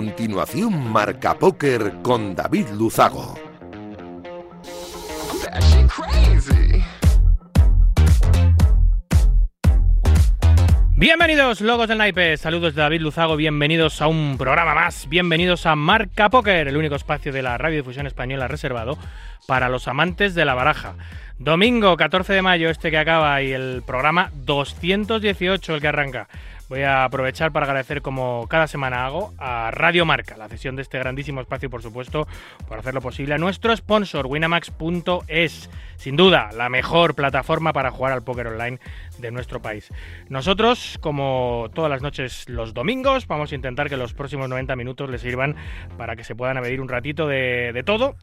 continuación Marca Póker con David Luzago. Bienvenidos, logos del naipe. Saludos de David Luzago. Bienvenidos a un programa más. Bienvenidos a Marca Póker, el único espacio de la radiodifusión española reservado para los amantes de la baraja. Domingo 14 de mayo, este que acaba, y el programa 218, el que arranca. Voy a aprovechar para agradecer, como cada semana hago, a Radio Marca, la cesión de este grandísimo espacio, por supuesto, por hacerlo posible, a nuestro sponsor, winamax.es. Sin duda, la mejor plataforma para jugar al póker online de nuestro país. Nosotros, como todas las noches los domingos, vamos a intentar que los próximos 90 minutos les sirvan para que se puedan abedir un ratito de, todo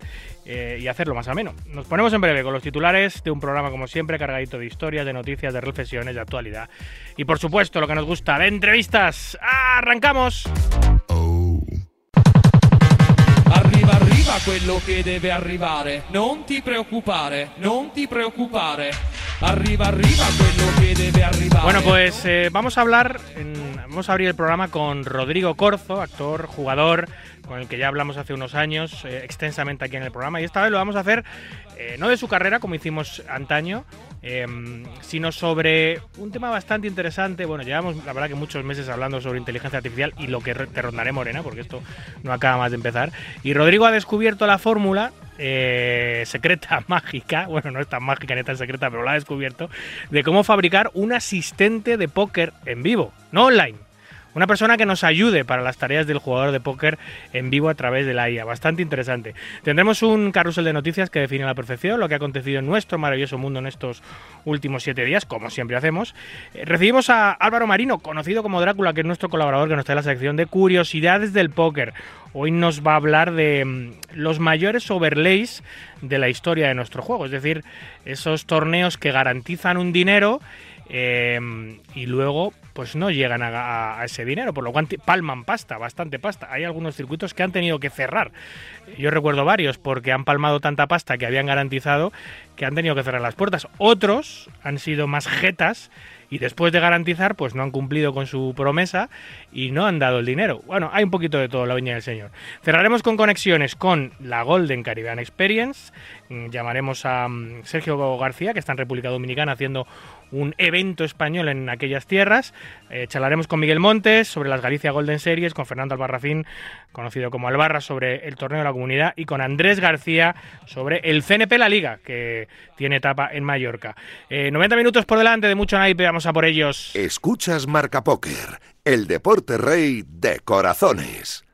eh, y hacerlo más ameno. Nos ponemos en breve con los titulares de un programa, como siempre, cargadito de historias, de noticias, de reflexiones, de actualidad. Y por supuesto, lo que nos gusta, de entrevistas. ¡Arrancamos! Quello che. Bueno, pues eh, vamos a hablar, vamos a abrir el programa con Rodrigo Corzo, actor, jugador, con el que ya hablamos hace unos años eh, extensamente aquí en el programa. Y esta vez lo vamos a hacer eh, no de su carrera, como hicimos antaño, em, sino sobre un tema bastante interesante. Bueno, llevamos la verdad que muchos meses hablando sobre inteligencia artificial y lo que te rondaré morena, porque esto no acaba más de empezar. Y Rodrigo ha descubierto la fórmula eh, secreta, mágica, bueno, no es tan mágica ni tan secreta, pero la ha descubierto, de cómo fabricar un asistente de póker en vivo, no online una persona que nos ayude para las tareas del jugador de póker en vivo a través de la IA. Bastante interesante. Tendremos un carrusel de noticias que define la perfección lo que ha acontecido en nuestro maravilloso mundo en estos últimos siete días, como siempre hacemos. Eh, recibimos a Álvaro Marino, conocido como Drácula, que es nuestro colaborador que nos trae la sección de curiosidades del póker. Hoy nos va a hablar de mm, los mayores overlays de la historia de nuestro juego, es decir, esos torneos que garantizan un dinero eh, y luego pues no llegan a, ese dinero, por lo cual palman pasta, bastante pasta. Hay algunos circuitos que han tenido que cerrar. Yo recuerdo varios porque han palmado tanta pasta que habían garantizado que han tenido que cerrar las puertas. Otros han sido más jetas y después de garantizar, pues no han cumplido con su promesa y no han dado el dinero. Bueno, hay un poquito de todo, la viña del señor. Cerraremos con conexiones con la Golden Caribbean Experience. Mm, llamaremos a mm, Sergio García, que está en República Dominicana haciendo un evento español en aquellas tierras. Eh, charlaremos con Miguel Montes sobre las Galicia Golden Series, con Fernando Albarrafín, conocido como Albarra, sobre el torneo de la comunidad, y con Andrés García sobre el CNP La Liga, que tiene etapa en Mallorca. 90 eh, minutos por delante de mucho naipe, vamos a por ellos. Escuchas Marca Póker, el deporte rey de corazones.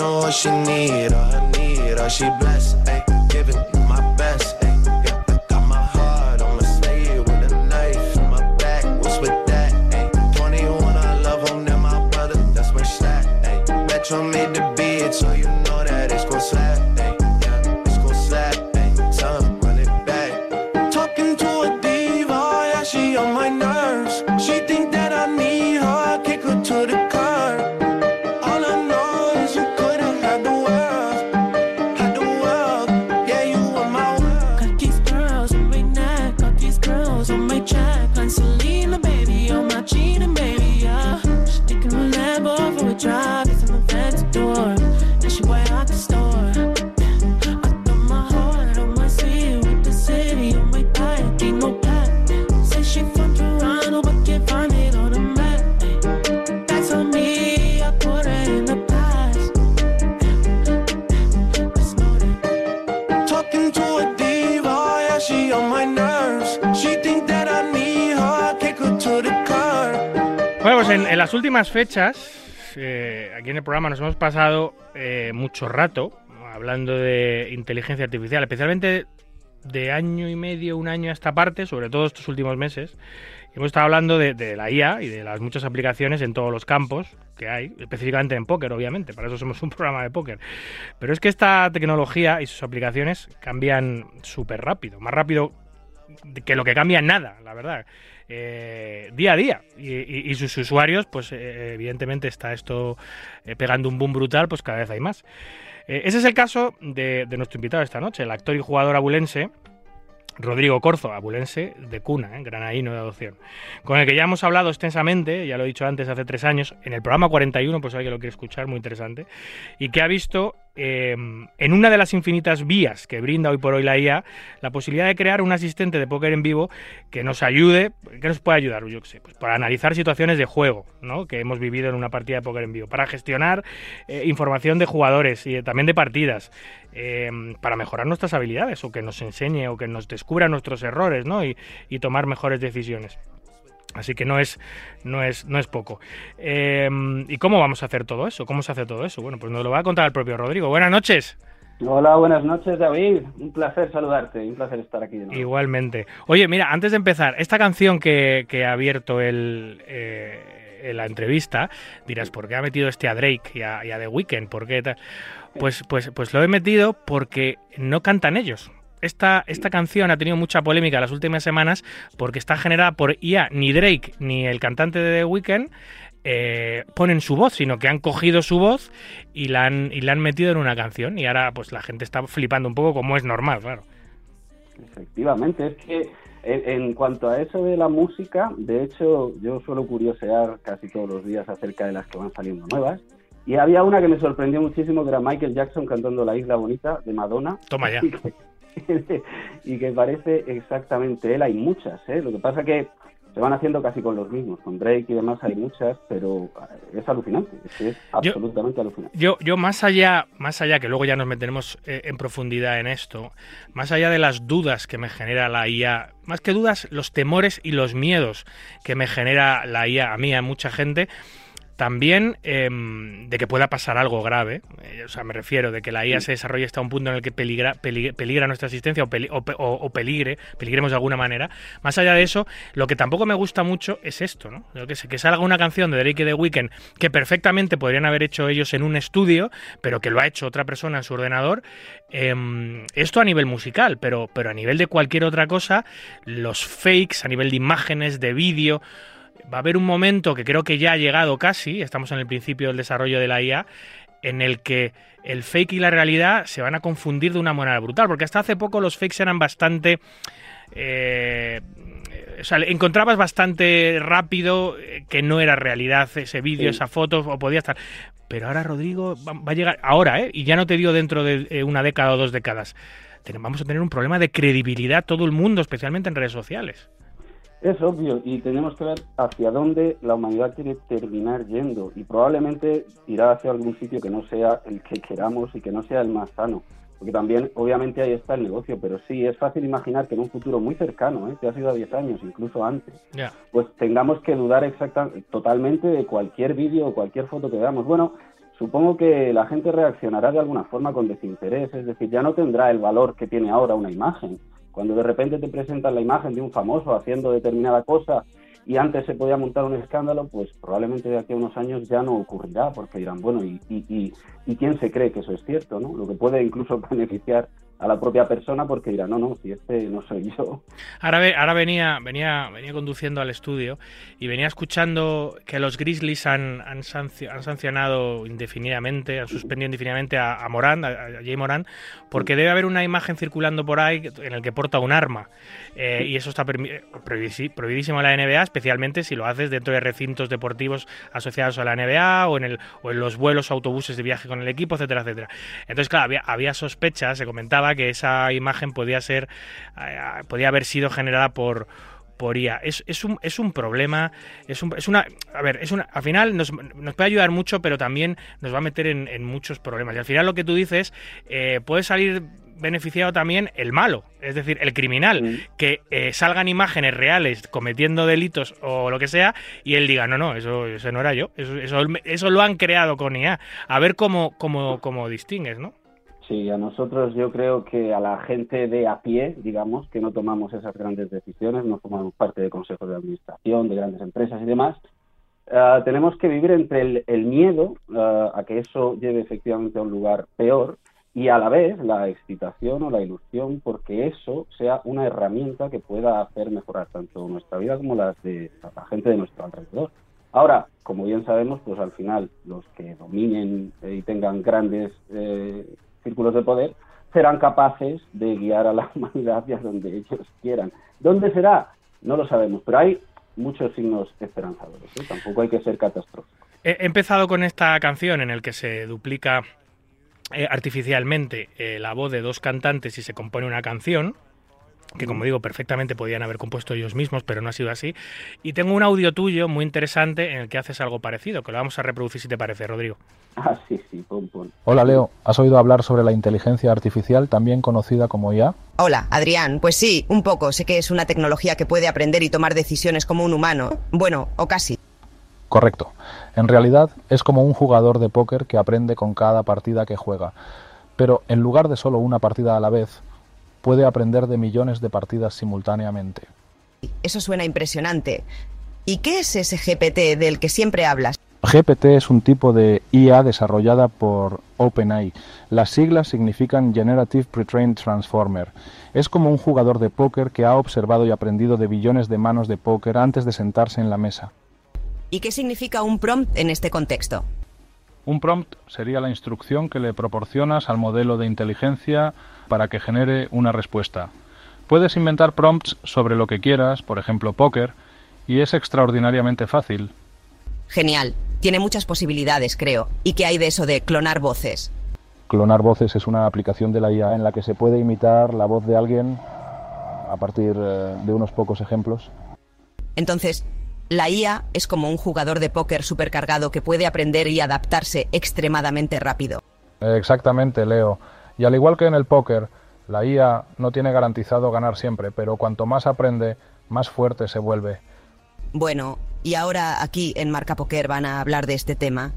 What she need, all her need, all she blessed, ayy. Give it my best, ayy. Got my heart on with a knife my back. What's with that, ayy? 21, I love my brother, that's ayy. Made the so you know en, las últimas fechas, eh, aquí en el programa nos hemos pasado eh, mucho rato hablando de inteligencia artificial, especialmente de año y medio, un año a esta parte, sobre todo estos últimos meses. Hemos estado hablando de, la IA y de las muchas aplicaciones en todos los campos que hay, específicamente en póker, obviamente, para eso somos un programa de póker. Pero es que esta tecnología y sus aplicaciones cambian súper rápido, más rápido que lo que cambia nada, la verdad. Eh, día a día. Y, sus usuarios, pues eh, evidentemente está esto pegando un boom brutal, pues cada vez hay más. ese es el caso de, nuestro invitado esta noche, el actor y jugador abulense Rodrigo Corzo, abulense de cuna, ¿eh? granaíno de adopción, con el que ya hemos hablado extensamente, ya lo he dicho antes, hace tres años, en el programa 41, pues alguien lo quiere escuchar, muy interesante, y que ha visto Em, en una de las infinitas vías que brinda hoy por hoy la IA, la posibilidad de crear un asistente de póker en vivo que nos ayude, que nos pueda ayudar, yo qué sé, pues para analizar situaciones de juego ¿no? que hemos vivido en una partida de póker en vivo, para gestionar eh, información de jugadores y también de partidas, em, para mejorar nuestras habilidades o que nos enseñe o que nos descubra nuestros errores ¿no? y tomar mejores decisiones. Así que no es, no es, no es poco. Eh, ¿Y cómo vamos a hacer todo eso? ¿Cómo se hace todo eso? Bueno, pues nos lo va a contar el propio Rodrigo. Buenas noches. Hola, buenas noches, David. Un placer saludarte, un placer estar aquí. De nuevo. Igualmente. Oye, mira, antes de empezar, esta canción que, ha abierto el, eh, la entrevista, dirás, ¿por qué ha metido este a Drake y a, The Weeknd? ¿Por qué Pues, pues, pues lo he metido porque no cantan ellos esta, esta canción ha tenido mucha polémica las últimas semanas porque está generada por IA. Ni Drake ni el cantante de The Weeknd eh, ponen su voz, sino que han cogido su voz y la han, y la han metido en una canción. Y ahora pues la gente está flipando un poco como es normal, claro. Efectivamente, es que en, cuanto a eso de la música, de hecho yo suelo curiosear casi todos los días acerca de las que van saliendo nuevas. Y había una que me sorprendió muchísimo, que era Michael Jackson cantando La Isla Bonita de Madonna. Toma ya. y que parece exactamente él. Hay muchas, ¿eh? Lo que pasa que se van haciendo casi con los mismos. Con Drake y demás hay muchas, pero es alucinante. Es, absolutamente alucinante. Yo, yo más allá, más allá que luego ya nos meteremos eh, en profundidad en esto, más allá de las dudas que me genera la IA, más que dudas, los temores y los miedos que me genera la IA a mí, a mucha gente también em, de que pueda pasar algo grave, eh, o sea, me refiero de que la IA se desarrolle hasta un punto en el que peligra, peligra, nuestra existencia o, peligre, peligremos de alguna manera. Más allá de eso, lo que tampoco me gusta mucho es esto, ¿no? Que, que salga una canción de Drake y The Weeknd que perfectamente podrían haber hecho ellos en un estudio, pero que lo ha hecho otra persona en su ordenador. Em, esto a nivel musical, pero, pero a nivel de cualquier otra cosa, los fakes, a nivel de imágenes, de vídeo, va a haber un momento que creo que ya ha llegado casi, estamos en el principio del desarrollo de la IA, en el que el fake y la realidad se van a confundir de una manera brutal, porque hasta hace poco los fakes eran bastante... Eh, o sea, encontrabas bastante rápido eh, que no era realidad ese vídeo, esa foto, o podía estar. Pero ahora Rodrigo va, a llegar, ahora, ¿eh? Y ya no te digo dentro de eh, una década o dos décadas. Vamos a tener un problema de credibilidad todo el mundo, especialmente en redes sociales. Es obvio y tenemos que ver hacia dónde la humanidad quiere terminar yendo y probablemente irá hacia algún sitio que no sea el que queramos y que no sea el más sano. Porque también, obviamente, ahí está el negocio, pero sí, es fácil imaginar que en un futuro muy cercano, ¿eh? que ha sido a 10 años, incluso antes, pues tengamos que dudar exactamente, totalmente de cualquier vídeo o cualquier foto que veamos. Bueno, supongo que la gente reaccionará de alguna forma con desinterés, es decir, ya no tendrá el valor que tiene ahora una imagen cuando de repente te presentan la imagen de un famoso haciendo determinada cosa y antes se podía montar un escándalo, pues probablemente de aquí a unos años ya no ocurrirá, porque dirán, bueno, ¿y, y, y quién se cree que eso es cierto? ¿no? Lo que puede incluso beneficiar a la propia persona porque dirá, no, no, si este no soy yo. Ahora, ahora venía, venía, venía conduciendo al estudio y venía escuchando que los Grizzlies han, han, sancionado indefinidamente, han suspendido indefinidamente a, a Morán, a, Jay Morán, porque debe haber una imagen circulando por ahí en el que porta un arma. Eh, y eso está prohibidísimo en la NBA, especialmente si lo haces dentro de recintos deportivos asociados a la NBA o en, el, o en los vuelos autobuses de viaje con el equipo, etcétera, etcétera. Entonces, claro, había, había sospechas, se comentaba que esa imagen podía ser, eh, podía haber sido generada por por IA. Es, es, un, es un problema, es, un, es una... A ver, es una, al final nos, nos, puede ayudar mucho, pero también nos va a meter en, muchos problemas. Y al final lo que tú dices, eh, puede salir beneficiado también el malo, es decir, el criminal, que eh, salgan imágenes reales cometiendo delitos o lo que sea y él diga, no, no, eso, eso no era yo, eso, eso, eso lo han creado con IA. A ver cómo, cómo, cómo distingues, ¿no? Sí, a nosotros yo creo que a la gente de a pie, digamos, que no tomamos esas grandes decisiones, no formamos parte de consejos de administración, de grandes empresas y demás, eh, tenemos que vivir entre el, miedo eh, a que eso lleve efectivamente a un lugar peor y a la vez la excitación o la ilusión porque eso sea una herramienta que pueda hacer mejorar tanto nuestra vida como las de la gente de nuestro alrededor. Ahora, como bien sabemos, pues al final los que dominen y tengan grandes eh, círculos de poder serán capaces de guiar a la humanidad hacia donde ellos quieran. ¿Dónde será? No lo sabemos, pero hay muchos signos esperanzadores. ¿eh? Tampoco hay que ser catastrófico. He empezado con esta canción en el que se duplica eh, artificialmente eh, la voz de dos cantantes y se compone una canción que como digo perfectamente podían haber compuesto ellos mismos, pero no ha sido así. Y tengo un audio tuyo muy interesante en el que haces algo parecido, que lo vamos a reproducir si te parece, Rodrigo. Ah, sí, sí, pum, pum. Hola Leo, ¿has oído hablar sobre la inteligencia artificial, también conocida como IA? Hola, Adrián. Pues sí, un poco. Sé que es una tecnología que puede aprender y tomar decisiones como un humano. Bueno, o casi. Correcto. En realidad es como un jugador de póker que aprende con cada partida que juega. Pero en lugar de solo una partida a la vez, puede aprender de millones de partidas simultáneamente. Eso suena impresionante. ¿Y qué es ese GPT del que siempre hablas? GPT es un tipo de IA desarrollada por OpenAI. Las siglas significan Generative Pre-trained Transformer. Es como un jugador de póker que ha observado y aprendido de billones de manos de póker antes de sentarse en la mesa. ¿Y qué significa un prompt en este contexto? Un prompt sería la instrucción que le proporcionas al modelo de inteligencia para que genere una respuesta. Puedes inventar prompts sobre lo que quieras, por ejemplo póker, y es extraordinariamente fácil. Genial. Tiene muchas posibilidades, creo. ¿Y qué hay de eso de clonar voces? Clonar voces es una aplicación de la IA en la que se puede imitar la voz de alguien a partir eh, de unos pocos ejemplos. Entonces, la IA es como un jugador de póker supercargado que puede aprender y adaptarse extremadamente rápido. Exactamente, Leo. Y al igual que en el póker, la IA no tiene garantizado ganar siempre, pero cuanto más aprende, más fuerte se vuelve. Bueno, y ahora aquí en Marca Poker van a hablar de este tema.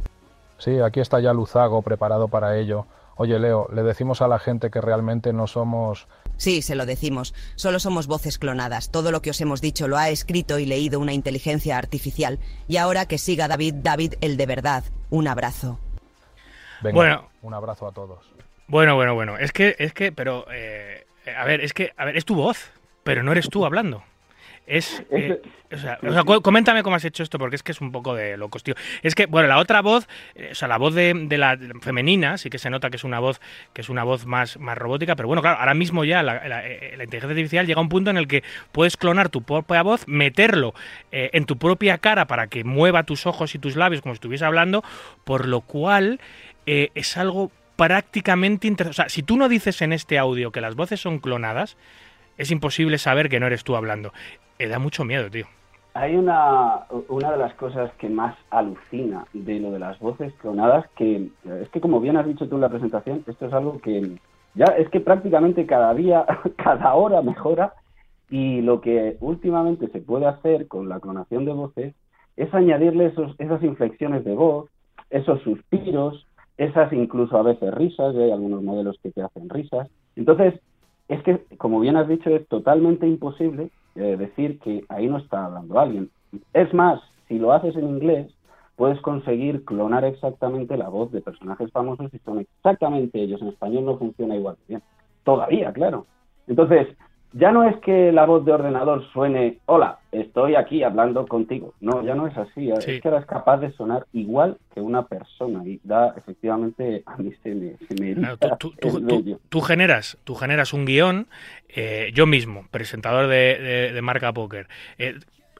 Sí, aquí está ya Luzago preparado para ello. Oye, Leo, le decimos a la gente que realmente no somos... Sí, se lo decimos. Solo somos voces clonadas. Todo lo que os hemos dicho lo ha escrito y leído una inteligencia artificial. Y ahora que siga David, David, el de verdad. Un abrazo. Venga, Bueno. un abrazo a todos. Bueno, bueno, bueno. Es que, es que, pero, eh, a ver, es que, a ver, es tu voz, pero no eres tú hablando. Es, eh, o sea, o sea, cu- coméntame cómo has hecho esto, porque es que es un poco de locos, tío. Es que, bueno, la otra voz, eh, o sea, la voz de, de la femenina, sí que se nota que es una voz, que es una voz más, más robótica, pero bueno, claro, ahora mismo ya la, la- eh, la inteligencia artificial llega a un punto en el que puedes clonar tu propia voz, meterlo eh, en tu propia cara para que mueva tus ojos y tus labios como si estuviese hablando, por lo cual eh, es algo prácticamente inter- O sea, si tú no dices en este audio que las voces son clonadas, es imposible saber que no eres tú hablando. Eh, da mucho miedo, tío. Hay una, una de las cosas que más alucina de lo de las voces clonadas, que es que como bien has dicho tú en la presentación, esto es algo que ya es que prácticamente cada día, cada hora mejora y lo que últimamente se puede hacer con la clonación de voces es añadirle esos, esas inflexiones de voz, esos suspiros, esas incluso a veces risas, y hay algunos modelos que te hacen risas. Entonces, es que, como bien has dicho, es totalmente imposible eh, decir que ahí no está hablando alguien. Es más, si lo haces en inglés, puedes conseguir clonar exactamente la voz de personajes famosos y son exactamente ellos. En español no funciona igual bien. Todavía, claro. Entonces, ya no es que la voz de ordenador suene, hola, estoy aquí hablando contigo. No, ya no es así. Sí. Es que ahora es capaz de sonar igual que una persona y da, efectivamente, a mí se me, se me Claro, tú, generas, tú generas un guion, eh, yo mismo, presentador de, de- de marca póker. eh,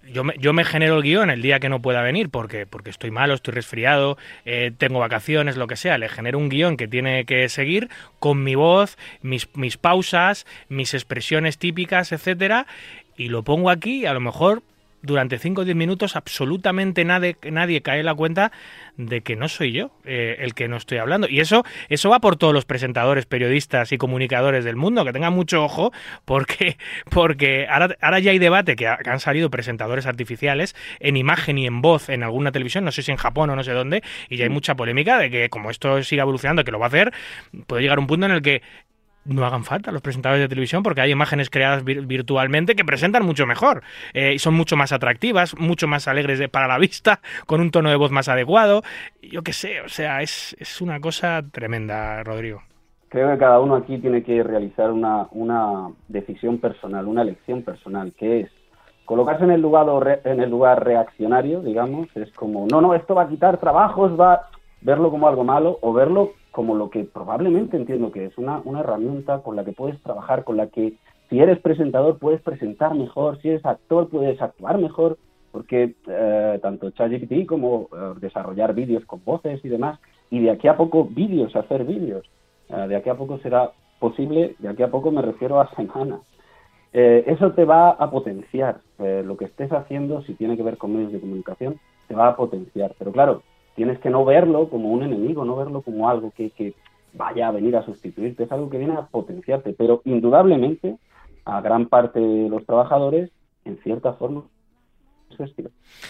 yo me, yo me genero el guion el día que no pueda venir porque, porque estoy malo, estoy resfriado, eh, tengo vacaciones, lo que sea. Le genero un guion que tiene que seguir con mi voz, mis, mis pausas, mis expresiones típicas, etcétera, y lo pongo aquí a lo mejor durante 5 o 10 minutos absolutamente nadie, nadie cae en la cuenta de que no soy yo eh, el que no estoy hablando. Y eso, eso va por todos los presentadores, periodistas y comunicadores del mundo, que tengan mucho ojo, porque, porque ahora, ahora ya hay debate que, ha- que han salido presentadores artificiales en imagen y en voz en alguna televisión, no sé si en Japón o no sé dónde, y ya hay mucha polémica de que como esto siga evolucionando, que lo va a hacer, puede llegar un punto en el que no hagan falta los presentadores de televisión porque hay imágenes creadas vir- virtualmente que presentan mucho mejor eh, y son mucho más atractivas, mucho más alegres de- para la vista, con un tono de voz más adecuado. Yo qué sé, o sea, es, es una cosa tremenda, Rodrigo. creo que cada uno aquí tiene que realizar una, una decisión personal, una elección personal, que es colocarse en el lugar en el lugar reaccionario, digamos, es como no, no, esto va a quitar trabajos, va verlo como algo malo o verlo como lo que probablemente entiendo que es una, una herramienta con la que puedes trabajar, con la que si eres presentador puedes presentar mejor, si eres actor puedes actuar mejor, porque eh, tanto ChatGPT como eh, desarrollar vídeos con voces y demás, y de aquí a poco vídeos, hacer vídeos, eh, de aquí a poco será posible, de aquí a poco me refiero a semanas. eso te va a potenciar lo que estés haciendo, si tiene que ver con medios de comunicación, te va a potenciar. Pero claro, tienes que no verlo como un enemigo, no verlo como algo que, que vaya a venir a sustituirte, es algo que viene a potenciarte. Pero indudablemente, a gran parte de los trabajadores, en cierta forma,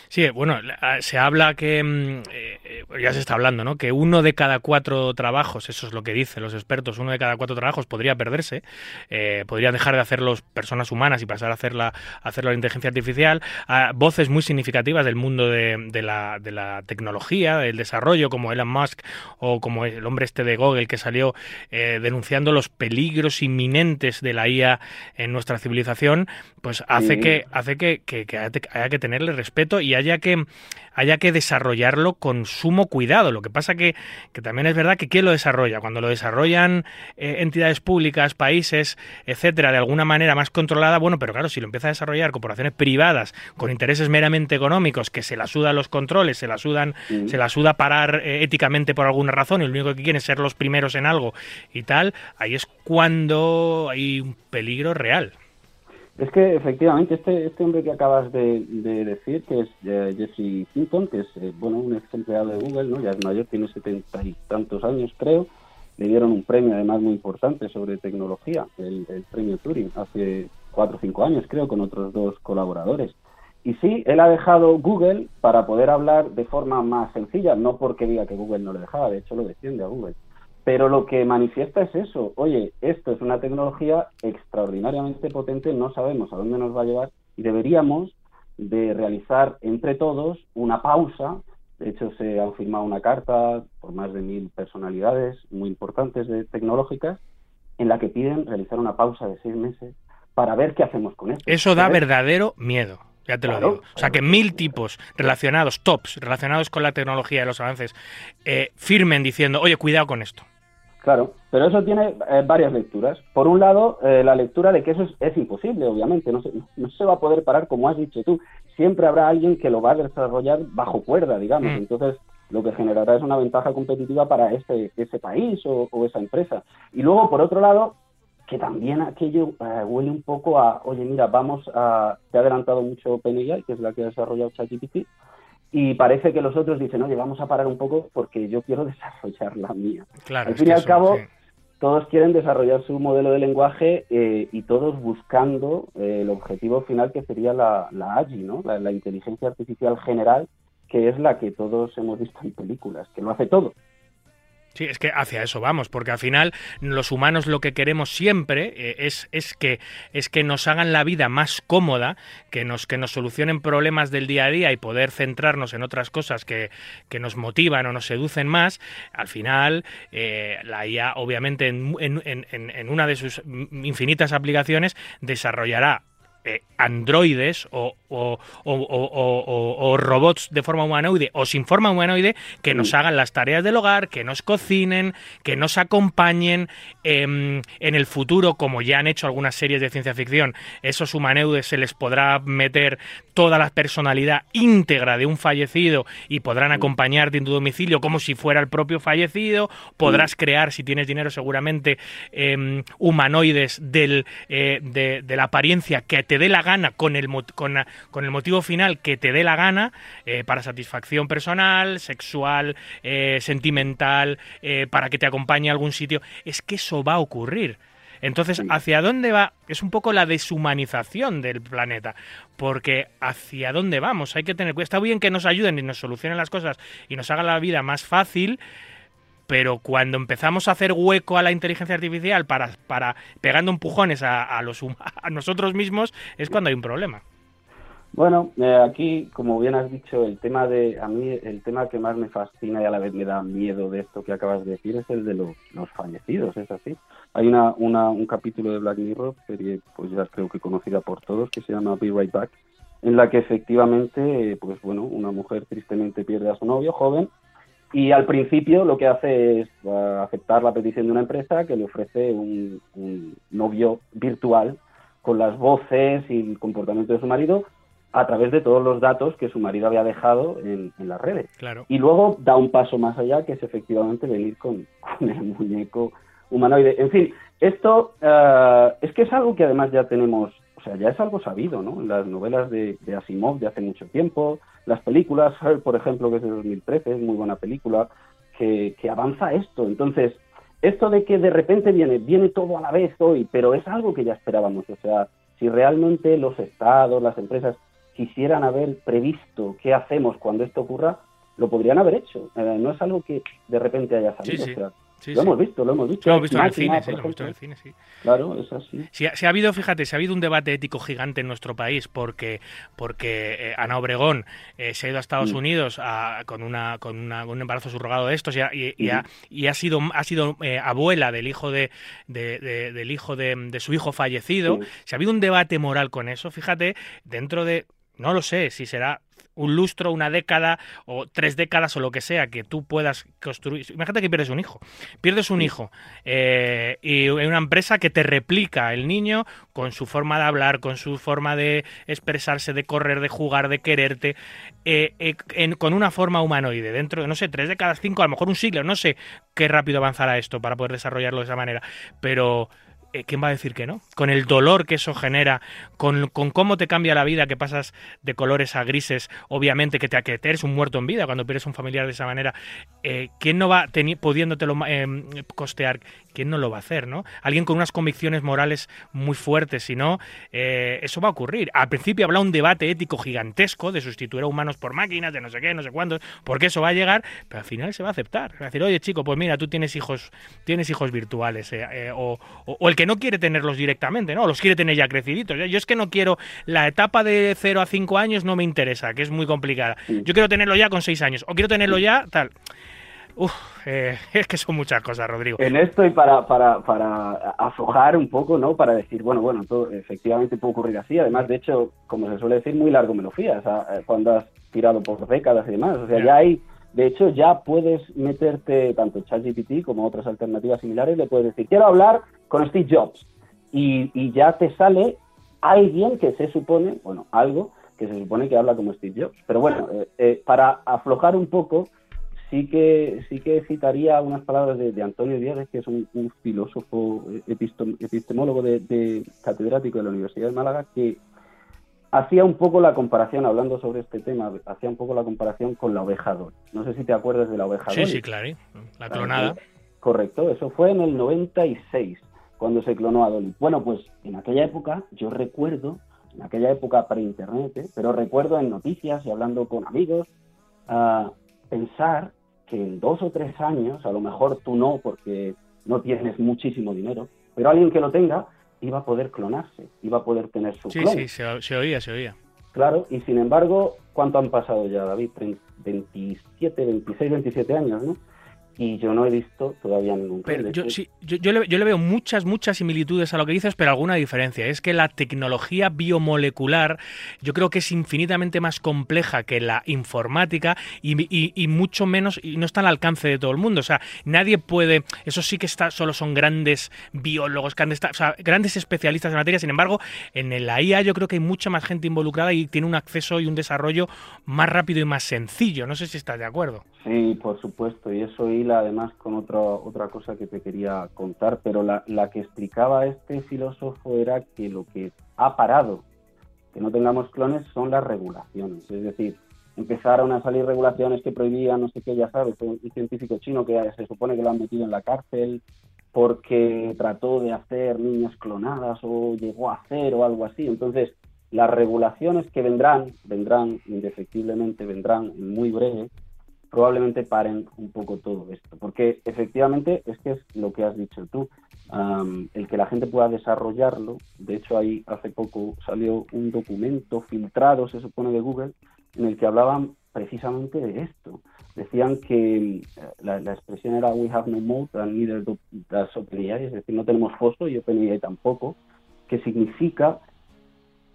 Sí, bueno, se habla que, mm, eh, eh, ya se está hablando, ¿no? Que uno de cada cuatro trabajos, eso es lo que dicen los expertos, uno de cada cuatro trabajos podría perderse, eh, podrían dejar de hacerlos personas humanas y pasar a hacerla, a hacerlo la inteligencia artificial. voces muy significativas del mundo de, la, de la tecnología, del desarrollo, como Elon Musk o como el hombre este de Google que salió denunciando los peligros inminentes de la IA en nuestra civilización, pues hace que hace que, que haya que tener tenerle respeto y haya que, haya que desarrollarlo con sumo cuidado. Lo que pasa que, que también es verdad que ¿quién lo desarrolla? Cuando lo desarrollan eh, entidades públicas, países, etcétera, de alguna manera más controlada, bueno, pero claro, si lo empieza a desarrollar corporaciones privadas con intereses meramente económicos que se la sudan los controles, se la sudan, se la suda parar eh, éticamente por alguna razón y lo único que quieren es ser los primeros en algo y tal, ahí es cuando hay un peligro real. Es que efectivamente este, este hombre que acabas de, decir, que es eh, Jesse Hinton, que es eh, bueno un ex empleado de Google, ¿no? ya es mayor, tiene setenta y tantos años creo, le dieron un premio además muy importante sobre tecnología, el, premio Turing, hace cuatro o cinco años creo, con otros dos colaboradores. Y sí, él ha dejado Google para poder hablar de forma más sencilla, no porque diga que Google no le dejaba, de hecho lo defiende a Google pero lo que manifiesta es eso, oye, esto es una tecnología extraordinariamente potente, no sabemos a dónde nos va a llevar y deberíamos de realizar entre todos una pausa. De hecho, se han firmado una carta por más de mil personalidades muy importantes de tecnológicas en la que piden realizar una pausa de seis meses para ver qué hacemos con esto. Eso da verdadero miedo. Ya te lo digo. O sea, que mil tipos relacionados, tops, relacionados con la tecnología y los avances, eh, firmen diciendo, oye, cuidado con esto. Claro, pero eso tiene eh, varias lecturas. Por un lado, eh, la lectura de que eso es, imposible, obviamente, no se, no se va a poder parar como has dicho tú. Siempre habrá alguien que lo va a desarrollar bajo cuerda, digamos. Mm. Entonces, lo que generará es una ventaja competitiva para ese, ese país o, esa empresa. Y luego, por otro lado, que también aquello eh, huele un poco a, oye, mira, vamos a, te ha adelantado mucho OpenAI, que es la que ha desarrollado ChatGPT, y parece que los otros dicen, oye, vamos a parar un poco porque yo quiero desarrollar la mía. Claro, al fin y al cabo, todos quieren desarrollar su modelo de lenguaje eh, y todos buscando eh, el objetivo final que sería la, la AGI, ¿no? la inteligencia artificial general, que es la que todos hemos visto en películas, que lo hace todo. Sí, es que hacia eso vamos, porque al final los humanos lo que queremos siempre eh, es, es, que, es que nos hagan la vida más cómoda, que nos, que nos solucionen problemas del día a día y poder centrarnos en otras cosas que, que nos motivan o nos seducen más. Al final, eh, la IA, obviamente, en, en, en, en una de sus infinitas aplicaciones, desarrollará eh, androides o, o, robots de forma humanoide o sin forma humanoide que nos hagan las tareas del hogar, que nos cocinen, que nos acompañen em, en el futuro, como ya han hecho algunas series de ciencia ficción, esos humanoides se les podrá meter toda la personalidad íntegra de un fallecido y podrán acompañarte en tu domicilio como si fuera el propio fallecido, podrás crear, si tienes dinero seguramente, em, humanoides del, eh, de, de la apariencia que te dé la gana con el, con, con el motivo final que te dé la gana eh, para satisfacción personal, sexual, eh, sentimental, eh, para que te acompañe a algún sitio. Es que eso va a ocurrir. Entonces, ¿hacia dónde va? Es un poco la deshumanización del planeta, porque ¿hacia dónde vamos? Hay que tener cuidado. Está bien que nos ayuden y nos solucionen las cosas y nos hagan la vida más fácil, pero cuando empezamos a hacer hueco a la inteligencia artificial para, para pegando empujones a, los, a nosotros mismos, es cuando hay un problema. Bueno, eh, aquí, como bien has dicho, el tema de, a mí, el tema que más me fascina y a la vez me da miedo de esto que acabas de decir es el de los, fallecidos, es así. Hay una, una, un capítulo de Black Mirror, serie, pues ya creo que conocida por todos, que se llama Be Right Back, en la que efectivamente, pues bueno, una mujer tristemente pierde a su novio joven y al principio lo que hace es aceptar la petición de una empresa que le ofrece un novio virtual con las voces y el comportamiento de su marido a través de todos los datos que su marido había dejado en, en las redes. Claro. Y luego da un paso más allá, que es efectivamente venir con, con el muñeco humanoide. En fin, esto uh, es que es algo que además ya tenemos, o sea, ya es algo sabido, ¿no? En las novelas de, de Asimov de hace mucho tiempo, las películas, Her, por ejemplo, que es de 2013, es muy buena película, que, que avanza esto. Entonces, esto de que de repente viene, viene todo a la vez hoy, pero es algo que ya esperábamos. O sea, si realmente los estados, las empresas quisieran haber previsto qué hacemos cuando esto ocurra, lo podrían haber hecho. Eh, no es algo que de repente haya salido. Sí, sí. O sea, Sí, lo sí. hemos visto, lo hemos visto. Lo hemos visto en el cine, sí, por lo hemos visto en el ejemplo. cine, sí. Claro, es así. Sí, ha- habido, fíjate, se ha habido un debate ético gigante en nuestro país porque, porque eh, Ana Obregón eh, se ha ido a Estados Mm. Unidos a- con, una, con, una- un embarazo subrogado de estos y ha, y- y ha- Ujú. y ha sido, ha sido eh, abuela del hijo de, de- de- del hijo de, de su hijo fallecido. Si ha habido un debate moral con eso, fíjate, dentro de, no lo sé, si será un lustro, una década o tres décadas o lo que sea que tú puedas construir. Imagínate que pierdes un hijo. Pierdes un Sí. hijo eh, y una empresa que te replica el niño con su forma de hablar, con su forma de expresarse, de correr, de jugar, de quererte, eh, eh, en- con una forma humanoide. Dentro de, no sé, tres décadas, cinco, a lo mejor un siglo, no sé qué rápido avanzará esto para poder desarrollarlo de esa manera. Pero ¿quién va a decir que no? Con el dolor que eso genera, con, con cómo te cambia la vida, que pasas de colores a grises, obviamente que te, que te eres un muerto en vida cuando pierdes un familiar de esa manera, eh, ¿quién no va pudiéndotelo eh, costear? ¿Quién no lo va a hacer, no? Alguien con unas convicciones morales muy fuertes, si no, eh, eso va a ocurrir. Al principio habrá un debate ético gigantesco de sustituir a humanos por máquinas, de no sé qué, no sé cuándo, porque eso va a llegar, pero al final se va a aceptar. Va a decir, oye, chico, pues mira, tú tienes hijos, tienes hijos virtuales, eh, eh, o- o el que no quiere tenerlos directamente, ¿no? Los quiere tener ya creciditos. Yo es que no quiero, la etapa de 0 a 5 años no me interesa, que es muy complicada. Yo quiero tenerlo ya con 6 años, o quiero tenerlo ya tal. Uf, eh, es que son muchas cosas, Rodrigo. En esto y para, para, para aflojar un poco, ¿no? Para decir, bueno, bueno, todo efectivamente puede ocurrir así. Además, de hecho, como se suele decir, muy largo me lo fías. O sea, eh, cuando has tirado por décadas y demás. O sea, ya hay, de hecho, ya puedes meterte tanto ChatGPT como otras alternativas similares. Le puedes decir, quiero hablar con Steve Jobs. Y, y ya te sale alguien que se supone, bueno, algo que se supone que habla como Steve Jobs. Pero bueno, eh, eh, para aflojar un poco, sí que sí que citaría unas palabras de, Antonio Díaz, que es un, filósofo eh, epistemólogo de catedrático de la Universidad de Málaga, que hacía un poco la comparación, hablando sobre este tema, hacía un poco la comparación con la oveja Dolly. No sé si te acuerdas de la oveja Sí, Dolly. sí, claro. ¿eh? La Claro, clonada. Correcto, eso fue en el 96, cuando se clonó a Dolly. Bueno, pues en aquella época, yo recuerdo, en aquella época pre-internet, ¿eh? pero recuerdo en noticias y hablando con amigos, ah, pensar que en dos o tres años, a lo mejor tú no, porque no tienes muchísimo dinero, pero alguien que lo tenga iba a poder clonarse, iba a poder tener su Sí, clon. sí, se, se oía, se oía. Claro, y sin embargo, ¿cuánto han pasado ya, David? Tre- 27, 26, 27 años, ¿no? Y yo no he visto todavía ningún. Pero yo, sí, yo, yo le, yo le veo muchas, muchas similitudes a lo que dices, pero alguna diferencia. Es que la tecnología biomolecular yo creo que es infinitamente más compleja que la informática y, y- y mucho menos, y no está al alcance de todo el mundo. O sea, nadie puede, eso sí que está, solo son grandes biólogos, grandes, o sea, grandes especialistas en materia. Sin embargo, en la IA yo creo que hay mucha más gente involucrada y tiene un acceso y un desarrollo más rápido y más sencillo. No sé si estás de acuerdo. Sí, por supuesto, y eso además con otra otra cosa que te quería contar, pero la, la que explicaba este filósofo era que lo que ha parado que no tengamos clones son las regulaciones, es decir, empezaron a salir regulaciones que prohibían, no sé qué, ya sabes, un científico chino que se supone que lo han metido en la cárcel porque trató de hacer niñas clonadas o llegó a hacer o algo así, entonces las regulaciones que vendrán, vendrán indefectiblemente, vendrán en muy breve, probablemente paren un poco todo esto. Porque efectivamente es que es lo que has dicho tú, el que la gente pueda desarrollarlo. De hecho, ahí hace poco salió un documento filtrado, se supone, de Google, en el que hablaban precisamente de esto. Decían que eh, la, expresión era we have no mode and neither does OpenAI, es decir, no tenemos foso y OpenAI tampoco, que significa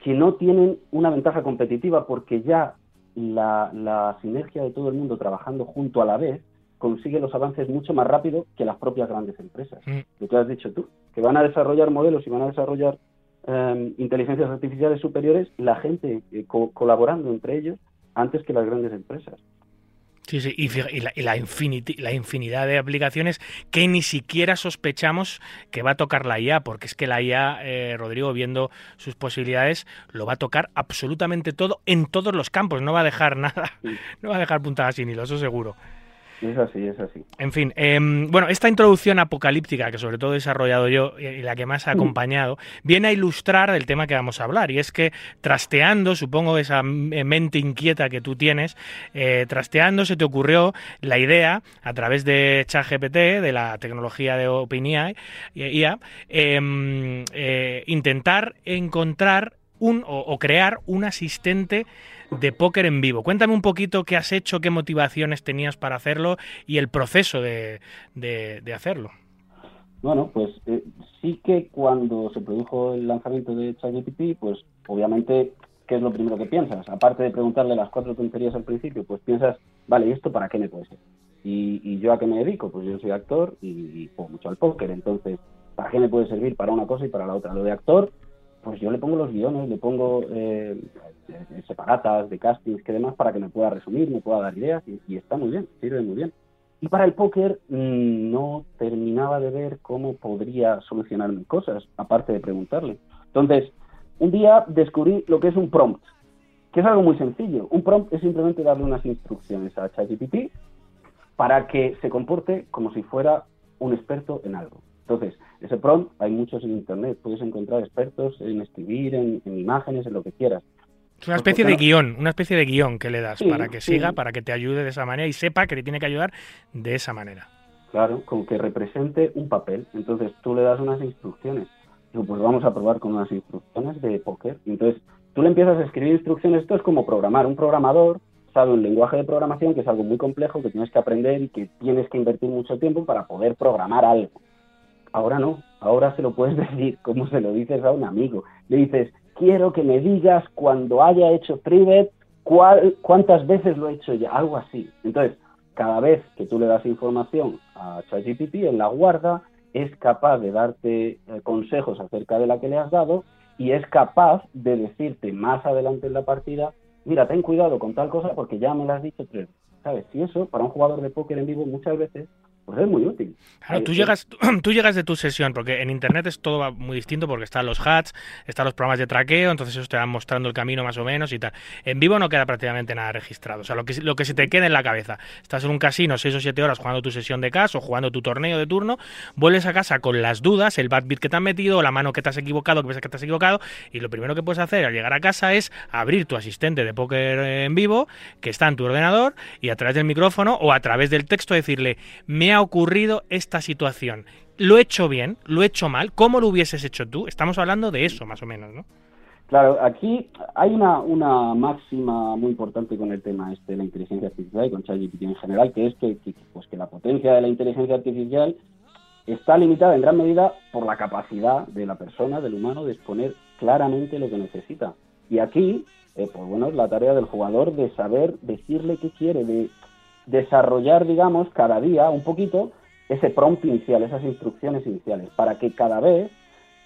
que no tienen una ventaja competitiva porque ya la, sinergia de todo el mundo trabajando junto a la vez consigue los avances mucho más rápido que las propias grandes empresas. Mm. Lo que has dicho tú, que van a desarrollar modelos y van a desarrollar em, inteligencias artificiales superiores, la gente eh, colaborando entre ellos antes que las grandes empresas. Sí, sí, y, la, la, infinidad de aplicaciones que ni siquiera sospechamos que va a tocar la IA, porque es que la IA, eh, Rodrigo, viendo sus posibilidades, lo va a tocar absolutamente todo en todos los campos, no va a dejar nada, no va a dejar puntadas sin hilo, eso seguro. Es así, es así. En fin, em, bueno, esta introducción apocalíptica que sobre todo he desarrollado yo y la que más ha mm. acompañado, viene a ilustrar el tema que vamos a hablar. Y es que trasteando, supongo esa mente inquieta que tú tienes, eh, trasteando se te ocurrió la idea, a través de ChatGPT, de la tecnología de OpenAI, IA, em, eh, intentar encontrar un, o crear un asistente de póker en vivo. Cuéntame un poquito qué has hecho, qué motivaciones tenías para hacerlo y el proceso de, hacerlo. Bueno, pues eh, sí que cuando se produjo el lanzamiento de ChatGPT, pues obviamente, ¿qué es lo primero que piensas? Aparte de preguntarle las cuatro tonterías al principio, pues piensas, vale, ¿y esto para qué me puede ser? ¿Y, yo a qué me dedico? Pues yo soy actor y, y juego mucho al póker, entonces, ¿para qué me puede servir para una cosa y para la otra? Lo de actor, pues yo le pongo los guiones, le pongo eh, separatas de castings, que demás, para que me pueda resumir, me pueda dar ideas, y, está muy bien, sirve muy bien. Y para el póker mm, no terminaba de ver cómo podría solucionarme cosas, aparte de preguntarle. Entonces, un día descubrí lo que es un prompt, que es algo muy sencillo. Un prompt es simplemente darle unas instrucciones a ChatGPT para que se comporte como si fuera un experto en algo. Entonces, ese prompt hay muchos en Internet, puedes encontrar expertos en escribir, en, imágenes, en lo que quieras. Es una especie de guion, una especie de guion que le das para que siga, para que te ayude de esa manera y sepa que le tiene que ayudar de esa manera. Claro, como que represente un papel. Entonces tú le das unas instrucciones. Digo, pues vamos a probar con unas instrucciones de póker. Entonces tú le empiezas a escribir instrucciones. Esto es como programar. Un programador sabe un lenguaje de programación que es algo muy complejo, que tienes que aprender y que tienes que invertir mucho tiempo para poder programar algo. Ahora no, ahora se lo puedes decir como se lo dices a un amigo. Le dices, quiero que me digas cuando haya hecho Privet, cuántas veces lo he hecho ya, algo así. Entonces, cada vez que tú le das información a ChatGPT, en la guarda, es capaz de darte eh, consejos acerca de la que le has dado y es capaz de decirte más adelante en la partida, mira, ten cuidado con tal cosa porque ya me lo has dicho tres ¿Sabes? Y eso, para un jugador de póker en vivo, muchas veces pues es muy útil. Claro, tú llegas, tú llegas de tu sesión, porque en internet es todo muy distinto, porque están los hats, están los programas de traqueo, entonces eso te van mostrando el camino más o menos y tal. En vivo no queda prácticamente nada registrado, o sea, lo que, lo que se te queda en la cabeza. Estás en un casino seis o siete horas jugando tu sesión de caso, jugando tu torneo de turno, vuelves a casa con las dudas, el bad beat que te han metido, la mano que te has equivocado, que ves que te has equivocado, y lo primero que puedes hacer al llegar a casa es abrir tu asistente de póker en vivo, que está en tu ordenador, y a través del micrófono o a través del texto decirle, me ha ocurrido esta situación. ¿Lo he hecho bien? ¿Lo he hecho mal? ¿Cómo lo hubieses hecho tú? Estamos hablando de eso, más o menos, ¿no? Claro, aquí hay una, una máxima muy importante con el tema este de la inteligencia artificial y con ChatGPT en general, que es que, pues que la potencia de la inteligencia artificial está limitada en gran medida por la capacidad de la persona, del humano, de exponer claramente lo que necesita. Y aquí, eh, pues bueno, es la tarea del jugador de saber decirle qué quiere, de desarrollar, digamos, cada día un poquito ese prompt inicial, esas instrucciones iniciales, para que cada vez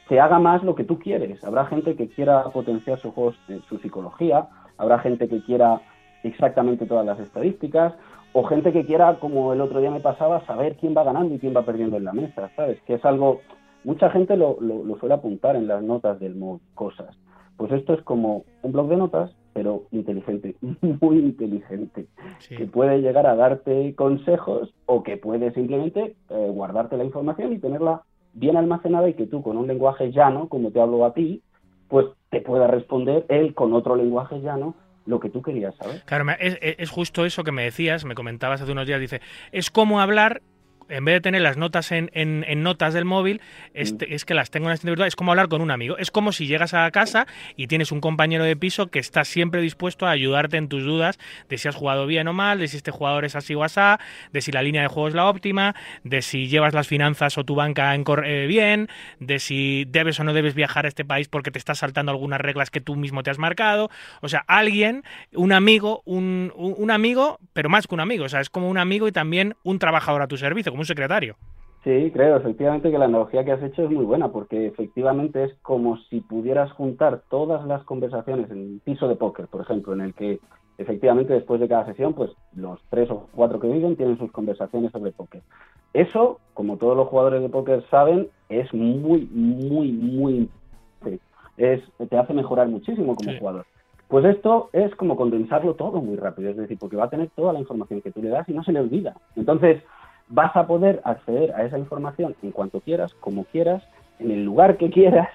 se haga más lo que tú quieres. Habrá gente que quiera potenciar su, eh, su psicología, habrá gente que quiera exactamente todas las estadísticas, o gente que quiera, como el otro día me pasaba, saber quién va ganando y quién va perdiendo en la mesa, ¿sabes? Que es algo, mucha gente lo, lo suele apuntar en las notas del mod, cosas. Pues esto es como un blog de notas, pero inteligente, muy inteligente, que puede llegar a darte consejos o que puede simplemente eh, guardarte la información y tenerla bien almacenada y que tú con un lenguaje llano, como te hablo a ti, pues te pueda responder él con otro lenguaje llano lo que tú querías saber. Claro, es, es justo eso que me decías, me comentabas hace unos días, dice, es como hablar en vez de tener las notas en, en, notas del móvil, este, mm. es que las tengo en asistente virtual. Es como hablar con un amigo. Es como si llegas a casa y tienes un compañero de piso que está siempre dispuesto a ayudarte en tus dudas de si has jugado bien o mal, de si este jugador es así o asá, de si la línea de juego es la óptima, de si llevas las finanzas o tu banca en eh, bien, de si debes o no debes viajar a este país porque te estás saltando algunas reglas que tú mismo te has marcado. O sea, alguien, un amigo, un, un amigo, pero más que un amigo. O sea, es como un amigo y también un trabajador a tu servicio un secretario. Sí, creo efectivamente que la analogía que has hecho es muy buena, porque efectivamente es como si pudieras juntar todas las conversaciones en un piso de póker, por ejemplo, en el que efectivamente después de cada sesión, pues los tres o cuatro que viven tienen sus conversaciones sobre póker. Eso, como todos los jugadores de póker saben, es muy, muy, muy... Es, te hace mejorar muchísimo como jugador. Pues esto es como condensarlo todo muy rápido, es decir, porque va a tener toda la información que tú le das y no se le olvida. Entonces, vas a poder acceder a esa información en cuanto quieras, como quieras, en el lugar que quieras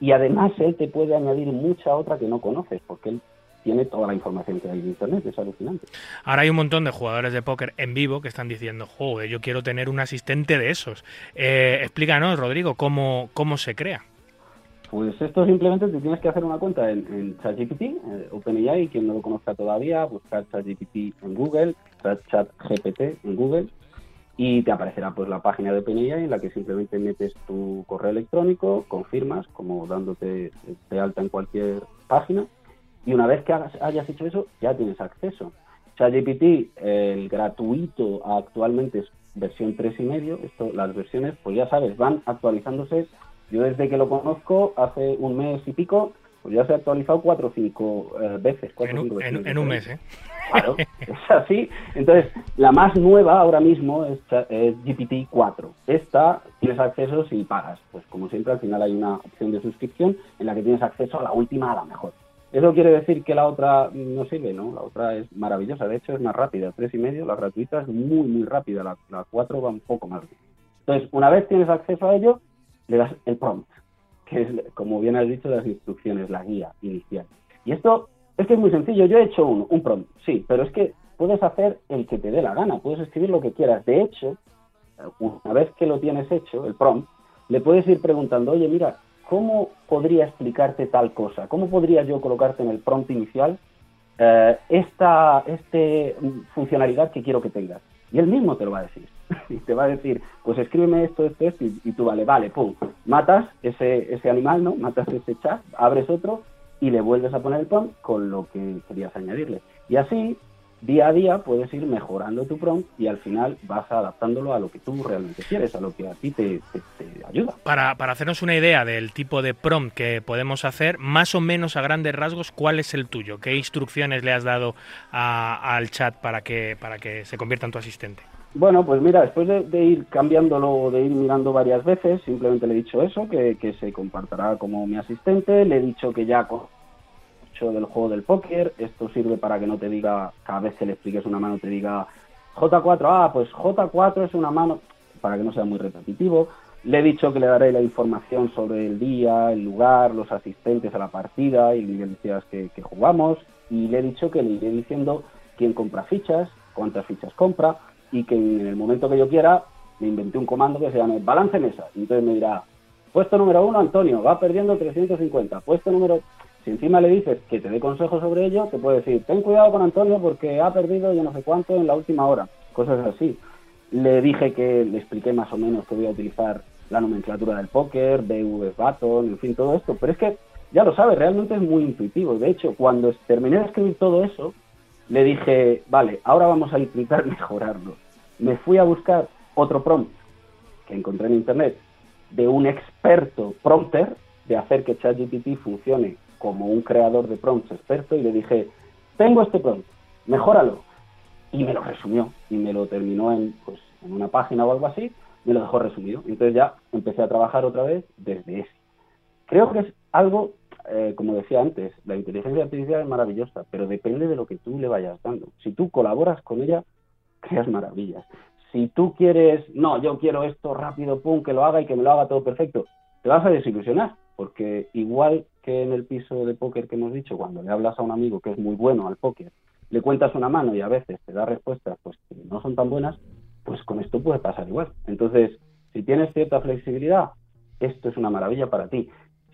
y además él te puede añadir mucha otra que no conoces porque él tiene toda la información que hay en Internet, es alucinante. Ahora hay un montón de jugadores de póker en vivo que están diciendo, joder, yo quiero tener un asistente de esos. Eh, explícanos, Rodrigo, cómo, cómo se crea. Pues esto simplemente te tienes que hacer una cuenta en, en ChatGPT, eh, OpenAI, quien no lo conozca todavía, buscar ChatGPT en Google, ChatGPT en Google, y te aparecerá pues la página de PNI en la que simplemente metes tu correo electrónico, confirmas como dándote de alta en cualquier página y una vez que hayas hecho eso ya tienes acceso. ChatGPT, el gratuito actualmente es versión 3 y medio, esto, las versiones pues ya sabes, van actualizándose. Yo desde que lo conozco hace un mes y pico, pues ya se ha actualizado cuatro o cinco eh, veces. en, en, un mes, ¿eh? Claro, es así. Entonces, la más nueva ahora mismo es, GPT-4. Esta tienes acceso si pagas. Pues como siempre, al final hay una opción de suscripción en la que tienes acceso a la última, a la mejor. ¿Eso quiere decir que la otra no sirve? No, la otra es maravillosa. De hecho, es más rápida. Tres y medio, la gratuita es muy, muy rápida. La, la 4 va un poco más. Entonces, una vez tienes acceso a ello, le das el prompt, como bien has dicho, las instrucciones, la guía inicial. Y esto es que es muy sencillo. Yo he hecho uno, un prompt, sí, pero es que puedes hacer el que te dé la gana, puedes escribir lo que quieras. De hecho, una vez que lo tienes hecho, el prompt, le puedes ir preguntando, oye, mira, ¿cómo podría explicarte tal cosa? ¿Cómo podría yo colocarte en el prompt inicial eh, esta este funcionalidad que quiero que tengas? Y él mismo te lo va a decir. y te va a decir, pues escríbeme esto, esto, esto, y, y, tú vale, vale, pum, matas ese, ese animal, ¿no? Matas ese chat, abres otro y le vuelves a poner el prompt con lo que querías añadirle. Y así, día a día, puedes ir mejorando tu prompt y al final vas adaptándolo a lo que tú realmente quieres, a lo que a ti te, ayuda. Para, para, hacernos una idea del tipo de prompt que podemos hacer, más o menos a grandes rasgos, ¿cuál es el tuyo? ¿Qué instrucciones le has dado al chat para que, para que se convierta en tu asistente? Bueno, pues mira, después de, ir cambiándolo, de ir mirando varias veces, simplemente le he dicho eso, que, se compartirá como mi asistente, le he dicho que ya con del juego del póker, esto sirve para que no te diga, cada vez que le expliques una mano te diga J4, ah, pues J4 es una mano, para que no sea muy repetitivo. Le he dicho que le daré la información sobre el día, el lugar, los asistentes a la partida y las días que, que jugamos. Y le he dicho que le iré diciendo quién compra fichas, cuántas fichas compra, y que en el momento que yo quiera me inventé un comando que se llame balance mesa. Y entonces me dirá, puesto número uno, Antonio, va perdiendo 350. Puesto número... Si encima le dices que te dé consejos sobre ello, te puede decir, ten cuidado con Antonio porque ha perdido yo no sé cuánto en la última hora. Cosas así. Le dije que le expliqué más o menos que voy a utilizar la nomenclatura del póker, BV Baton, en fin, todo esto. Pero es que, ya lo sabes, realmente es muy intuitivo. De hecho, cuando terminé de escribir todo eso, le dije, vale, ahora vamos a intentar mejorarlo. Me fui a buscar otro prompt que encontré en internet de un experto prompter de hacer que ChatGPT funcione como un creador de prompts experto y le dije, tengo este prompt, mejóralo. Y me lo resumió y me lo terminó en, pues, en una página o algo así, me lo dejó resumido. Entonces ya empecé a trabajar otra vez desde ese. Creo que es algo eh, como decía antes, la inteligencia artificial es maravillosa, pero depende de lo que tú le vayas dando. Si tú colaboras con ella, creas maravillas. Si tú quieres, no, yo quiero esto rápido, pum, que lo haga y que me lo haga todo perfecto, te vas a desilusionar, porque igual que en el piso de póker que hemos dicho, cuando le hablas a un amigo que es muy bueno al póker, le cuentas una mano y a veces te da respuestas pues que no son tan buenas, pues con esto puede pasar igual. Entonces, si tienes cierta flexibilidad, esto es una maravilla para ti.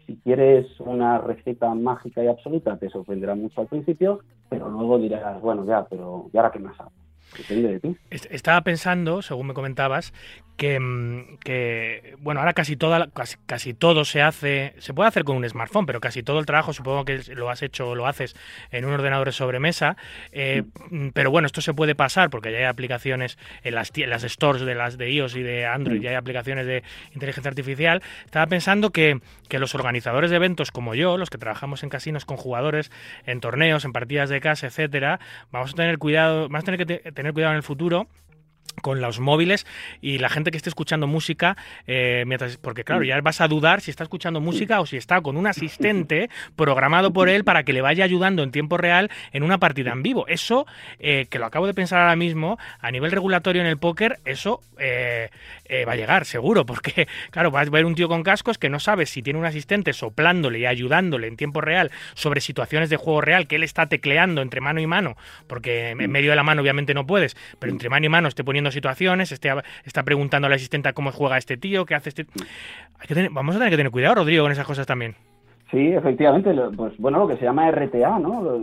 Si quieres una receta mágica y absoluta, te sorprenderá mucho al principio, pero luego dirás, bueno, ya, pero ¿y ahora qué más hago? Depende de ti. Estaba pensando, según me comentabas, que, mm, que, bueno, ahora casi, toda, casi, casi, todo se hace, se puede hacer con un smartphone, pero casi todo el trabajo supongo que lo has hecho o lo haces en un ordenador de sobremesa. Eh, mm, pero bueno, esto se puede pasar porque ya hay aplicaciones en las, en las stores de las de iOS y de Android, ya hay aplicaciones de inteligencia artificial. Estaba pensando que, que los organizadores de eventos como yo, los que trabajamos en casinos con jugadores, en torneos, en partidas de casa, etcétera, vamos a tener cuidado, vamos a tener que tener cuidado en el futuro con los móviles y la gente que esté escuchando música, eh, mientras, porque claro, ya vas a dudar si está escuchando música o si está con un asistente programado por él para que le vaya ayudando en tiempo real en una partida en vivo. Eso, eh, que lo acabo de pensar ahora mismo, a nivel regulatorio en el póker, eso eh, va a llegar, seguro, porque claro, vas a ver un tío con cascos que no sabe si tiene un asistente soplándole y ayudándole en tiempo real sobre situaciones de juego real que él está tecleando entre mano y mano, porque en medio de la mano obviamente no puedes, pero entre mano y mano esté poniendo situaciones, está preguntando a la asistente cómo juega este tío, qué hace este... vamos a tener que tener cuidado, Rodrigo, con esas cosas también. Sí, efectivamente, pues bueno, lo que se llama RTA, ¿no?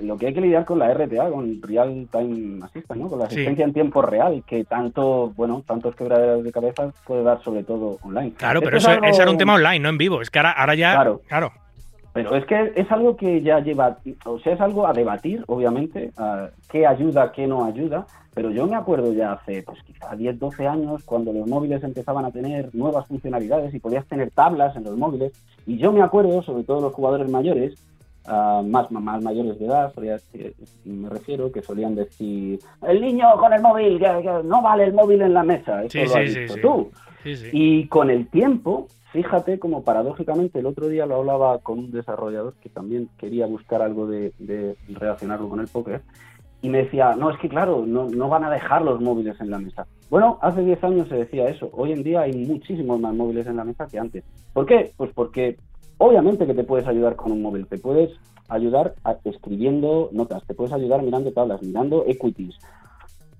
lo que hay que lidiar con la RTA, con Real Time Assistant, ¿no? Con la asistencia en tiempo real, que tanto, bueno, tantos quebraderos de cabeza puede dar sobre todo online. Claro, pero eso, es era un tema online, no en vivo. Es que ahora, ahora ya, claro. claro. Pero es que es algo que ya lleva, o sea, es algo a debatir, obviamente, qué ayuda, qué no ayuda, pero yo me acuerdo ya hace, pues quizá 10, 12 años, cuando los móviles empezaban a tener nuevas funcionalidades y podías tener tablas en los móviles, y yo me acuerdo, sobre todo los jugadores mayores, uh, más, más mayores de edad, me refiero, que solían decir, el niño con el móvil, que, no vale el móvil en la mesa, eso lo has visto tú. Y con el tiempo, Fíjate como paradójicamente el otro día lo hablaba con un desarrollador que también quería buscar algo de, relacionarlo con el póker y me decía, no, es que claro, no, no, van a dejar los móviles en la mesa. Bueno, hace 10 años se decía eso, hoy en día hay muchísimos más móviles en la mesa que antes. ¿Por qué? Pues porque obviamente que te puedes ayudar con un móvil, te puedes ayudar escribiendo notas, te puedes ayudar mirando tablas, mirando equities.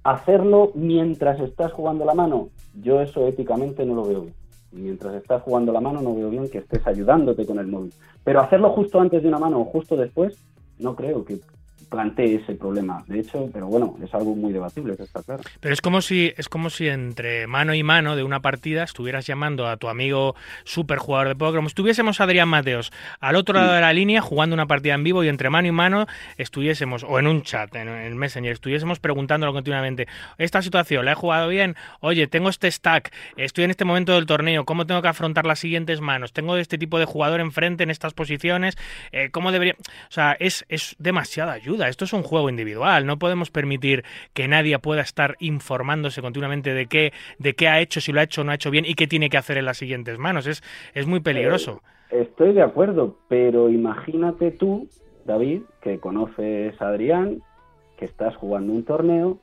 Hacerlo mientras estás jugando la mano, yo eso éticamente no lo veo bien mientras estás jugando la mano no veo bien que estés ayudándote con el móvil. Pero hacerlo justo antes de una mano o justo después, no creo que plantee ese problema. De hecho, pero bueno, es algo muy debatible, está claro. Pero es como si es como si entre mano y mano de una partida estuvieras llamando a tu amigo super jugador de póker, como si estuviésemos Adrián Mateos al otro lado de la línea jugando una partida en vivo y entre mano y mano estuviésemos, o en un chat, en, el Messenger, estuviésemos preguntándolo continuamente, esta situación, ¿la he jugado bien? Oye, tengo este stack, estoy en este momento del torneo, ¿cómo tengo que afrontar las siguientes manos? Tengo este tipo de jugador enfrente en estas posiciones, eh, ¿cómo debería...? O sea, es, es demasiada ayuda esto es un juego individual. No podemos permitir que nadie pueda estar informándose continuamente de qué, de qué ha hecho, si lo ha hecho o no ha hecho bien y qué tiene que hacer en las siguientes manos. Es, es muy peligroso. Eh, estoy de acuerdo, pero imagínate tú, David, que conoces a Adrián, que estás jugando un torneo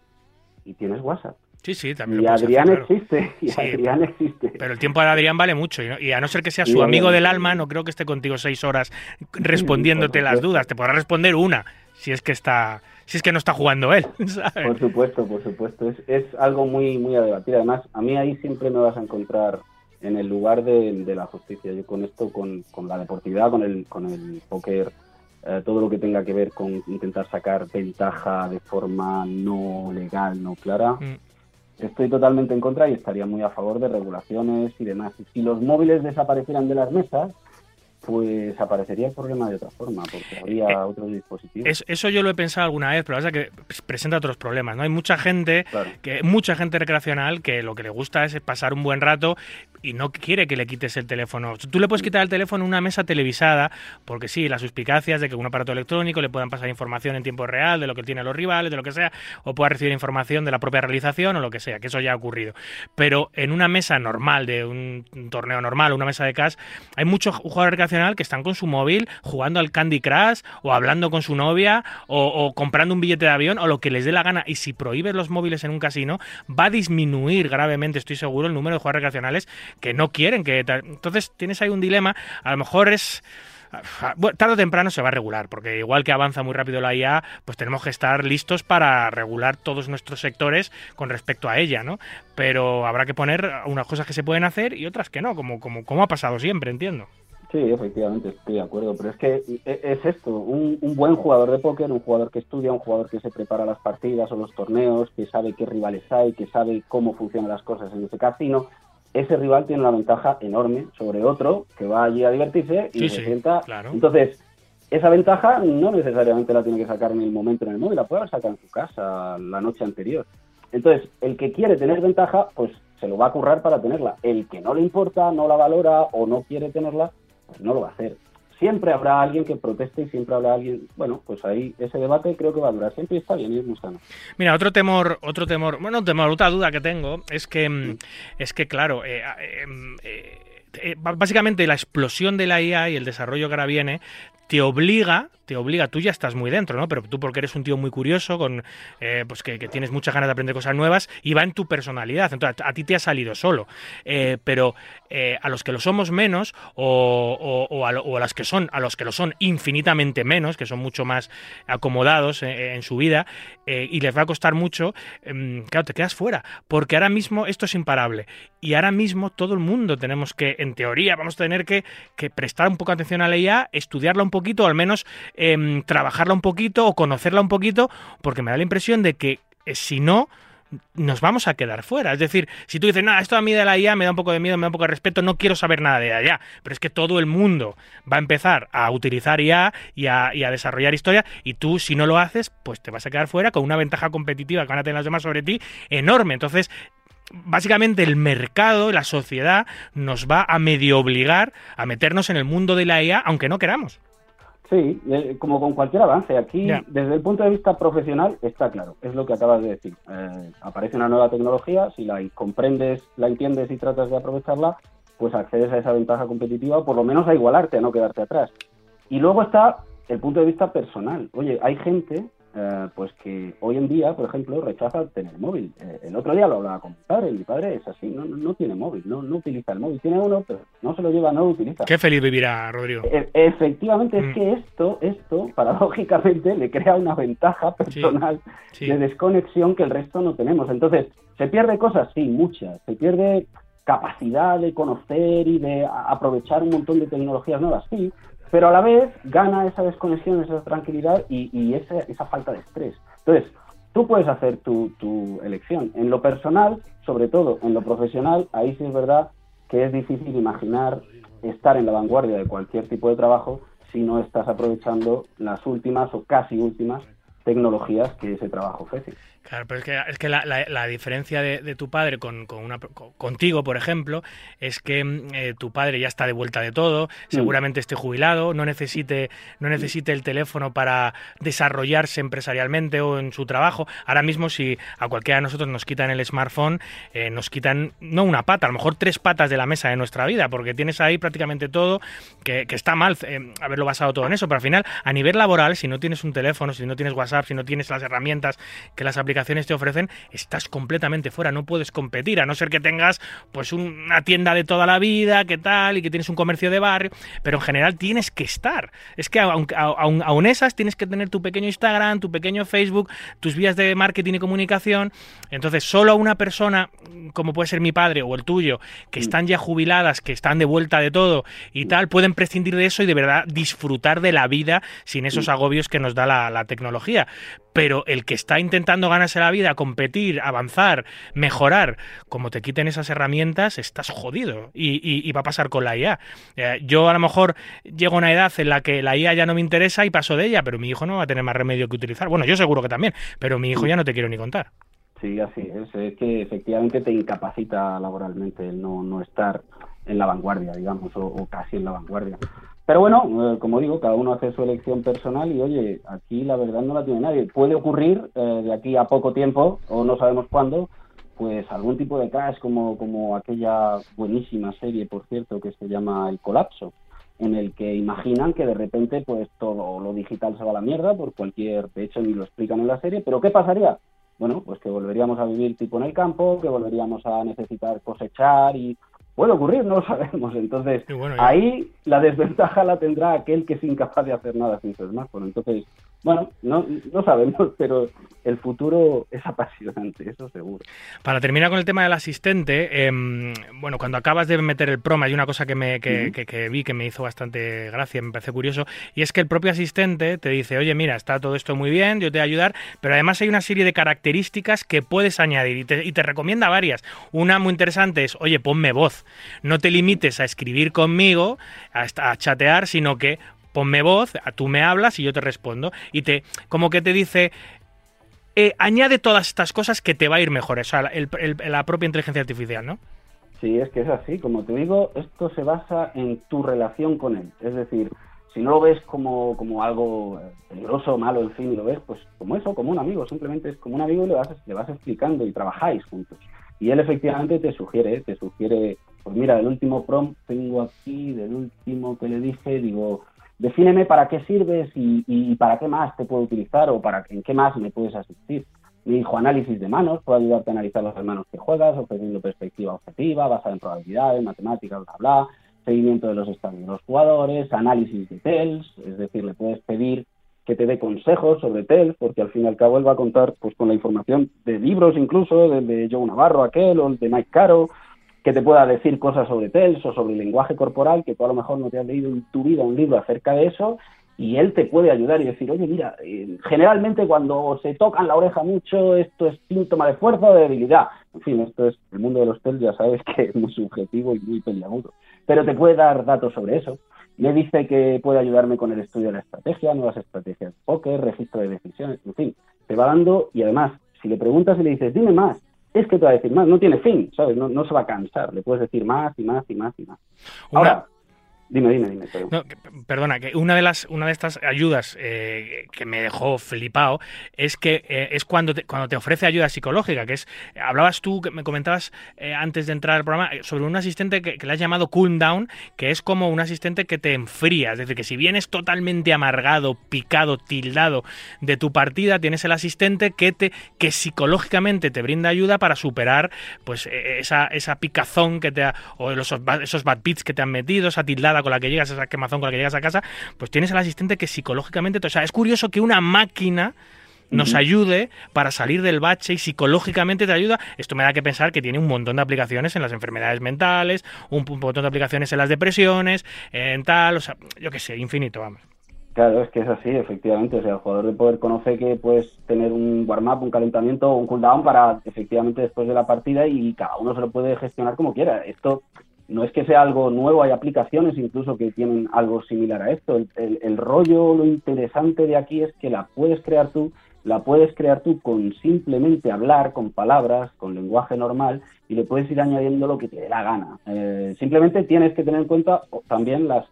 y tienes WhatsApp. Sí, sí, también. Y Adrián existe, y Adrián existe. Pero el tiempo de Adrián vale mucho, y, a no ser que sea su amigo del alma, no creo que esté contigo seis horas respondiéndote las dudas. Te podrá responder una, si es que está si es que no está jugando él. Por supuesto, por supuesto. Es, es, algo muy, muy a debatir. Además, a mí ahí siempre me vas a encontrar en el lugar de, la justicia. Yo con esto, con, con, la deportividad, con el, con el póker, eh, todo lo que tenga que ver con intentar sacar ventaja de forma no legal, no clara, mm. estoy totalmente en contra y estaría muy a favor de regulaciones y demás. si los móviles desaparecieran de las mesas, pues aparecería el problema de otra forma, porque habría eh, otros dispositivos. eso yo lo he pensado alguna vez, pero es que presenta otros problemas, ¿no? Hay mucha gente, que mucha gente recreacional que lo que le gusta es pasar un buen rato y no quiere que le quites el teléfono. Tú le puedes quitar el teléfono en una mesa televisada, porque sí, las suspicacias de que un aparato electrónico le puedan pasar información en tiempo real de lo que tienen los rivales, de lo que sea, o pueda recibir información de la propia realización o lo que sea, que eso ya ha ocurrido. Pero en una mesa normal, de un torneo normal, una mesa de cash, hay muchos jugadores recreacionales que están con su móvil jugando al Candy Crush o hablando con su novia o, comprando un billete de avión o lo que les dé la gana. Y si prohíbes los móviles en un casino, va a disminuir gravemente, estoy seguro, el número de jugadores recreacionales que no quieren que... Entonces tienes ahí un dilema, a lo mejor es tarde o temprano se va a regular, porque igual que avanza muy rápido la IA, pues tenemos que estar listos para regular todos nuestros sectores con respecto a ella, ¿no? Pero habrá que poner unas cosas que se pueden hacer y otras que no, como, como, como ha pasado siempre, entiendo. Sí, efectivamente, estoy de acuerdo, pero es que e, es esto, un, un, buen jugador de póker, un jugador que estudia, un jugador que se prepara las partidas o los torneos, que sabe qué rivales hay, que sabe cómo funcionan las cosas en ese casino, ese rival tiene una ventaja enorme sobre otro que va allí a divertirse y se sienta. Entonces, esa ventaja no necesariamente la tiene que sacar en el momento en el móvil, la puede sacar en su casa la noche anterior. Entonces, el que quiere tener ventaja, pues se lo va a currar para tenerla. El que no le importa, no la valora o no quiere tenerla, no lo va a hacer siempre habrá alguien que proteste y siempre habrá alguien, bueno, pues ahí ese debate creo que va a durar siempre y está bien y es muy. Mira, otro temor, otro temor, bueno, temor, otra duda que tengo es que, mm, es que claro, eh, eh, eh, básicamente la explosión de la IA y el desarrollo que ahora viene te obliga, te obliga, tú ya estás muy dentro, ¿no? Pero tú porque eres un tío muy curioso, con eh, pues que, tienes muchas ganas de aprender cosas nuevas y va en tu personalidad. Entonces a, ti te ha salido solo. Eh, pero eh, a los que lo somos menos o, o, a, las que son, a los que lo son infinitamente menos, que son mucho más acomodados en su vida y les va a costar mucho, em, claro, te quedas fuera. Porque ahora mismo esto es imparable. Y ahora mismo todo el mundo tenemos que, en teoría, vamos a tener que, que prestar un poco atención a la IA, estudiarla un poquito, o al menos em, trabajarla un poquito o conocerla un poquito, porque me da la impresión de que eh, si no, nos vamos a quedar fuera. Es decir, si tú dices, no, esto a mí de la IA me da un poco de miedo, me da un poco de respeto, no quiero saber nada de allá. Pero es que todo el mundo va a empezar a utilizar IA y a, y a, desarrollar historia, y tú, si no lo haces, pues te vas a quedar fuera con una ventaja competitiva que van a tener los demás sobre ti enorme. Entonces, básicamente el mercado, la sociedad, nos va a medio obligar a meternos en el mundo de la IA, aunque no queramos. Sí, eh, como con cualquier avance. Aquí, desde el punto de vista profesional, está claro, es lo que acabas de decir. Eh, aparece una nueva tecnología, si la comprendes, la entiendes y tratas de aprovecharla, pues accedes a esa ventaja competitiva o por lo menos a igualarte, a no quedarte atrás. Y luego está el punto de vista personal. Oye, hay gente eh, pues que hoy en día, por ejemplo, rechaza tener móvil. Eh, el otro día lo hablaba con mi padre, mi padre es así, no, no, tiene móvil, no, no utiliza el móvil, tiene uno, pero no se lo lleva, no lo utiliza. Qué feliz vivirá, Rodrigo. E, efectivamente, es mm. que esto, esto, paradójicamente, le crea una ventaja personal de desconexión que el resto no tenemos. Entonces, ¿se pierde cosas? Sí, muchas. Se pierde capacidad de conocer y de aprovechar un montón de tecnologías nuevas, sí, pero a la vez gana esa desconexión, esa tranquilidad y, esa, falta de estrés. Entonces, tú puedes hacer tu, tu, elección. En lo personal, sobre todo en lo profesional, ahí sí es verdad que es difícil imaginar estar en la vanguardia de cualquier tipo de trabajo si no estás aprovechando las últimas o casi últimas tecnologías que ese trabajo ofrece. Claro, pero es que, es que la, la, diferencia de, tu padre con, con una, contigo, por ejemplo, es que mm, eh, tu padre ya está de vuelta de todo, mm. seguramente esté jubilado, no necesite, no necesite el teléfono para desarrollarse empresarialmente o en su trabajo. Ahora mismo, si a cualquiera de nosotros nos quitan el smartphone, eh, nos quitan no una pata, a lo mejor tres patas de la mesa de nuestra vida, porque tienes ahí prácticamente todo, que, que está mal eh, haberlo basado todo en eso, pero al final, a nivel laboral, si no tienes un teléfono, si no tienes WhatsApp, si no tienes las herramientas que las aplicaciones te ofrecen, estás completamente fuera, no puedes competir, a no ser que tengas pues una tienda de toda la vida, que tal, y que tienes un comercio de barrio, pero en general tienes que estar. Es que aun, aun, esas tienes que tener tu pequeño Instagram, tu pequeño Facebook, tus vías de marketing y comunicación. Entonces, solo una persona, como puede ser mi padre o el tuyo, que están ya jubiladas, que están de vuelta de todo y tal, pueden prescindir de eso y de verdad disfrutar de la vida sin esos agobios que nos da la, la tecnología. Pero el que está intentando ganar la vida, competir, avanzar, mejorar, como te quiten esas herramientas, estás jodido. Y, va a pasar con la IA. Eh, yo a lo mejor llego a una edad en la que la IA ya no me interesa y paso de ella, pero mi hijo no va a tener más remedio que utilizar. Bueno, yo seguro que también, pero mi hijo ya no te quiero ni contar. Sí, así es. Es que efectivamente te incapacita laboralmente el no, no estar en la vanguardia, digamos, o casi en la vanguardia. Pero bueno, eh, como digo, cada uno hace su elección personal y oye, aquí la verdad no la tiene nadie. Puede ocurrir eh, de aquí a poco tiempo, o no sabemos cuándo, pues algún tipo de crash como, como aquella buenísima serie, por cierto, que se llama El Colapso, en el que imaginan que de repente pues todo lo digital se va a la mierda por cualquier, de hecho ni lo explican en la serie, pero ¿qué pasaría? Bueno, pues que volveríamos a vivir tipo en el campo, que volveríamos a necesitar cosechar y puede ocurrir, no lo sabemos. Entonces, ahí la desventaja la tendrá aquel que es incapaz de hacer nada sin su smartphone. Entonces, bueno, no, no sabemos, pero el futuro es apasionante, eso seguro. Para terminar con el tema del asistente, em, bueno, cuando acabas de meter el prom hay una cosa que, me, que, que, vi que me hizo bastante gracia, me parece curioso, y es que el propio asistente te dice, oye, mira, está todo esto muy bien, yo te voy a ayudar, pero además hay una serie de características que puedes añadir y te, y te recomienda varias. Una muy interesante es, oye, ponme voz, no te limites a escribir conmigo, a, a chatear, sino que ponme voz, tú me hablas y yo te respondo. Y te, como que te dice, eh, añade todas estas cosas que te va a ir mejor, o sea, la propia inteligencia artificial, ¿no? Sí, es que es así. Como te digo, esto se basa en tu relación con él. Es decir, si no lo ves como, como algo peligroso, malo, en fin, lo ves pues como eso, como un amigo. Simplemente es como un amigo y le vas, le vas explicando y trabajáis juntos. Y él efectivamente te sugiere, te sugiere, pues mira, el último prompt tengo aquí, del último que le dije, digo, defíneme para qué sirves y, para qué más te puedo utilizar o para en qué más me puedes asistir. Me dijo análisis de manos, puedo ayudarte a analizar los manos que juegas, ofreciendo perspectiva objetiva, basada en probabilidades, matemáticas, bla, bla, seguimiento de los estados de los jugadores, análisis de TELS, es decir, le puedes pedir que te dé consejos sobre TELS, porque al fin y al cabo él va a contar pues con la información de libros incluso, de, de Joe Navarro aquel, o de Mike Caro, que te pueda decir cosas sobre TELS o sobre lenguaje corporal, que tú a lo mejor no te has leído en tu vida un libro acerca de eso, y él te puede ayudar y decir, oye, mira, eh, generalmente cuando se tocan la oreja mucho, esto es síntoma de fuerza o de debilidad. En fin, esto es, el mundo de los TELS ya sabes que es muy subjetivo y muy peliagudo, pero te puede dar datos sobre eso. Le dice que puede ayudarme con el estudio de la estrategia, nuevas estrategias de póker, registro de decisiones, en fin, te va dando y además, si le preguntas y le dices, dime más, es que te va a decir más, no tiene fin, ¿sabes? No, no se va a cansar, le puedes decir más y más y más y más. Ahora, Dime, dime, dime. perdona, que una de las una de estas ayudas eh, que me dejó flipado es que eh, es cuando te, cuando te ofrece ayuda psicológica, que es hablabas tú, que me comentabas eh, antes de entrar al programa sobre un asistente que, le has llamado cool down, que es como un asistente que te enfría, es decir, que si vienes totalmente amargado, picado, tildado de tu partida, tienes el asistente que te que psicológicamente te brinda ayuda para superar pues esa, esa picazón que te ha, o esos, esos bad beats que te han metido, esa tildada con la que llegas, esa quemazón con la que llegas a casa, pues tienes al asistente que psicológicamente, o sea, es curioso que una máquina nos ayude para salir del bache y psicológicamente te ayuda. Esto me da que pensar que tiene un montón de aplicaciones en las enfermedades mentales, un, montón de aplicaciones en las depresiones, en tal, o sea, yo qué sé, infinito, vamos. Claro, es que es así, efectivamente. O sea, el jugador de poder conoce que puedes tener un warm-up, un calentamiento o un cooldown para efectivamente después de la partida y cada uno se lo puede gestionar como quiera. Esto no es que sea algo nuevo, hay aplicaciones incluso que tienen algo similar a esto. El, rollo, lo interesante de aquí es que la puedes crear tú, la puedes crear tú con simplemente hablar, con palabras, con lenguaje normal, y le puedes ir añadiendo lo que te dé la gana. Eh, simplemente tienes que tener en cuenta también las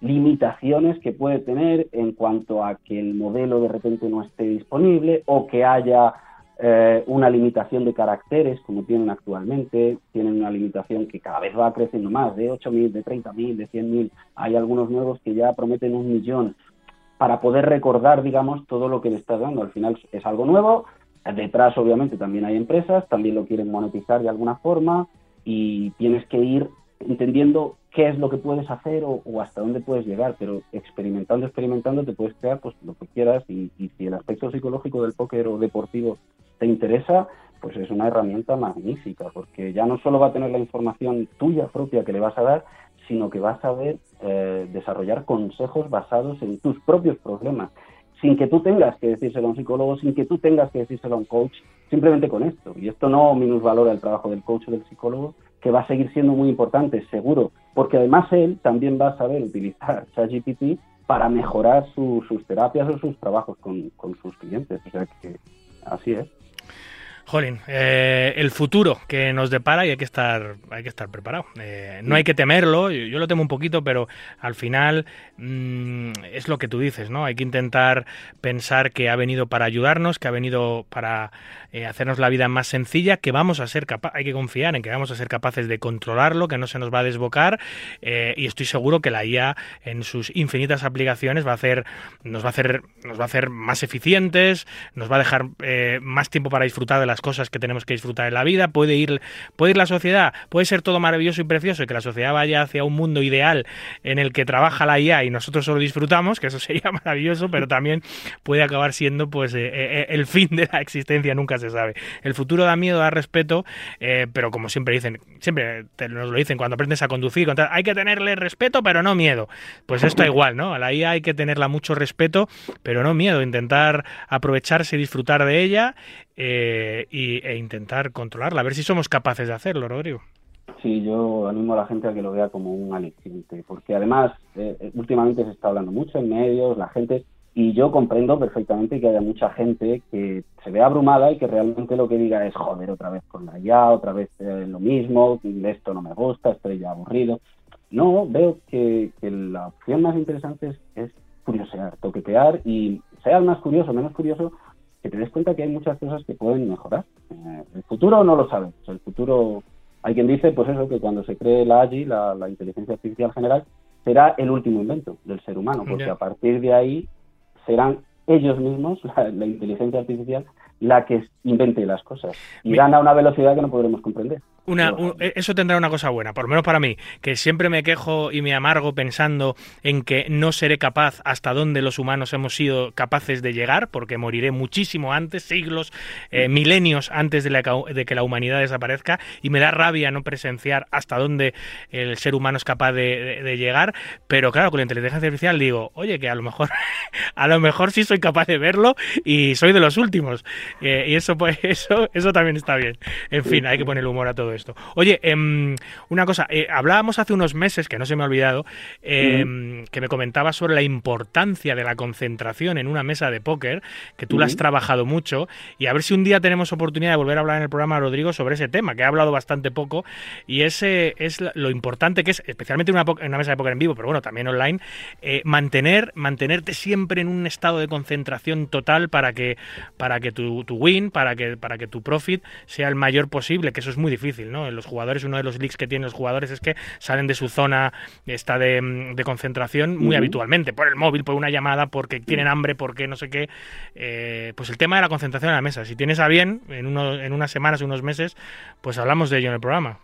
limitaciones que puede tener en cuanto a que el modelo de repente no esté disponible o que haya eh, una limitación de caracteres como tienen actualmente, tienen una limitación que cada vez va creciendo más, de 8.000, de 30.000, de 100.000, hay algunos nuevos que ya prometen un millón. Para poder recordar, digamos, todo lo que le estás dando. Al final es algo nuevo, detrás obviamente también hay empresas, también lo quieren monetizar de alguna forma y tienes que ir entendiendo qué es lo que puedes hacer o, hasta dónde puedes llegar, pero experimentando, experimentando te puedes crear pues lo que quieras y, y si el aspecto psicológico del póker o deportivo te interesa, pues es una herramienta magnífica, porque ya no solo va a tener la información tuya propia que le vas a dar, sino que vas a saber eh, desarrollar consejos basados en tus propios problemas, sin que tú tengas que decírselo a un psicólogo, sin que tú tengas que decírselo a un coach, simplemente con esto. Y esto no minusvalora el trabajo del coach o del psicólogo, que va a seguir siendo muy importante, seguro, porque además él también va a saber utilizar ChatGPT para mejorar sus terapias o sus trabajos con, con sus clientes. O sea que así es. Jolín, eh, el futuro que nos depara y hay que estar, hay que estar preparado. Eh, no hay que temerlo, yo, lo temo un poquito, pero al final mm, es lo que tú dices, ¿no? Hay que intentar pensar que ha venido para ayudarnos, que ha venido para eh, hacernos la vida más sencilla, que vamos a ser capaces, hay que confiar en que vamos a ser capaces de controlarlo, que no se nos va a desbocar y estoy seguro que la IA en sus infinitas aplicaciones va a hacer, nos va a hacer, nos va a hacer más eficientes, nos va a dejar más tiempo para disfrutar de las cosas que tenemos que disfrutar en la vida, puede ir, puede ir la sociedad, puede ser todo maravilloso y precioso y que la sociedad vaya hacia un mundo ideal en el que trabaja la IA y nosotros solo disfrutamos, que eso sería maravilloso, pero también puede acabar siendo pues eh, eh, el fin de la existencia, nunca se sabe. El futuro da miedo, da respeto, eh, pero como siempre dicen, siempre nos lo dicen cuando aprendes a conducir, hay que tenerle respeto, pero no miedo. Pues esto igual, ¿no? A la IA hay que tenerla mucho respeto, pero no miedo, intentar aprovecharse y disfrutar de ella eh, e intentar controlarla, a ver si somos capaces de hacerlo, Rodrigo. Sí, yo animo a la gente a que lo vea como un aliciente, porque además eh, eh, últimamente se está hablando mucho en medios, la gente, y yo comprendo perfectamente que haya mucha gente que se ve abrumada y que realmente lo que diga es, joder, otra vez con la ya, otra vez lo mismo, esto no me gusta, estoy ya aburrido. No, veo que, la opción más interesante es, es curiosear, toquetear y sea más curioso, menos curioso, que te des cuenta que hay muchas cosas que pueden mejorar. Eh, el futuro no lo sabemos. El futuro, hay quien dice, pues eso, que cuando se cree la AGI, la, inteligencia artificial general, será el último invento del ser humano, porque a partir de ahí serán ellos mismos, la, inteligencia artificial, la que invente las cosas. Irán a una velocidad que no podremos comprender. E, eso tendrá una cosa buena, por lo menos para mí, que siempre me quejo y me amargo pensando en que no seré capaz hasta donde los humanos hemos sido capaces de llegar, porque moriré muchísimo antes, siglos, eh, milenios antes de, de, que la humanidad desaparezca, y me da rabia no presenciar hasta dónde el ser humano es capaz de, llegar, pero claro, con la inteligencia artificial digo, oye, que a lo mejor, a lo mejor sí soy capaz de verlo y soy de los últimos, eh, y eso, pues, eso, eso también está bien. En fin, hay que poner humor a todo esto. Oye, em, una cosa, eh, hablábamos hace unos meses, que no se me ha olvidado, em, que me comentabas sobre la importancia de la concentración en una mesa de póker, que tú la has trabajado mucho, y a ver si un día tenemos oportunidad de volver a hablar en el programa, Rodrigo, sobre ese tema, que he hablado bastante poco, y ese es lo importante que es, especialmente en una, mesa de póker en vivo, pero bueno, también online, eh, mantener, mantenerte siempre en un estado de concentración total para que, para que tu, tu win, para que, para que tu profit sea el mayor posible, que eso es muy difícil. ¿no? Los jugadores, uno de los leaks que tienen los jugadores es que salen de su zona esta de, concentración muy habitualmente, por el móvil, por una llamada, porque tienen hambre, porque no sé qué. Eh, pues el tema de la concentración en la mesa. Si tienes a bien, en, uno, en unas semanas, unos meses, pues hablamos de ello en el programa.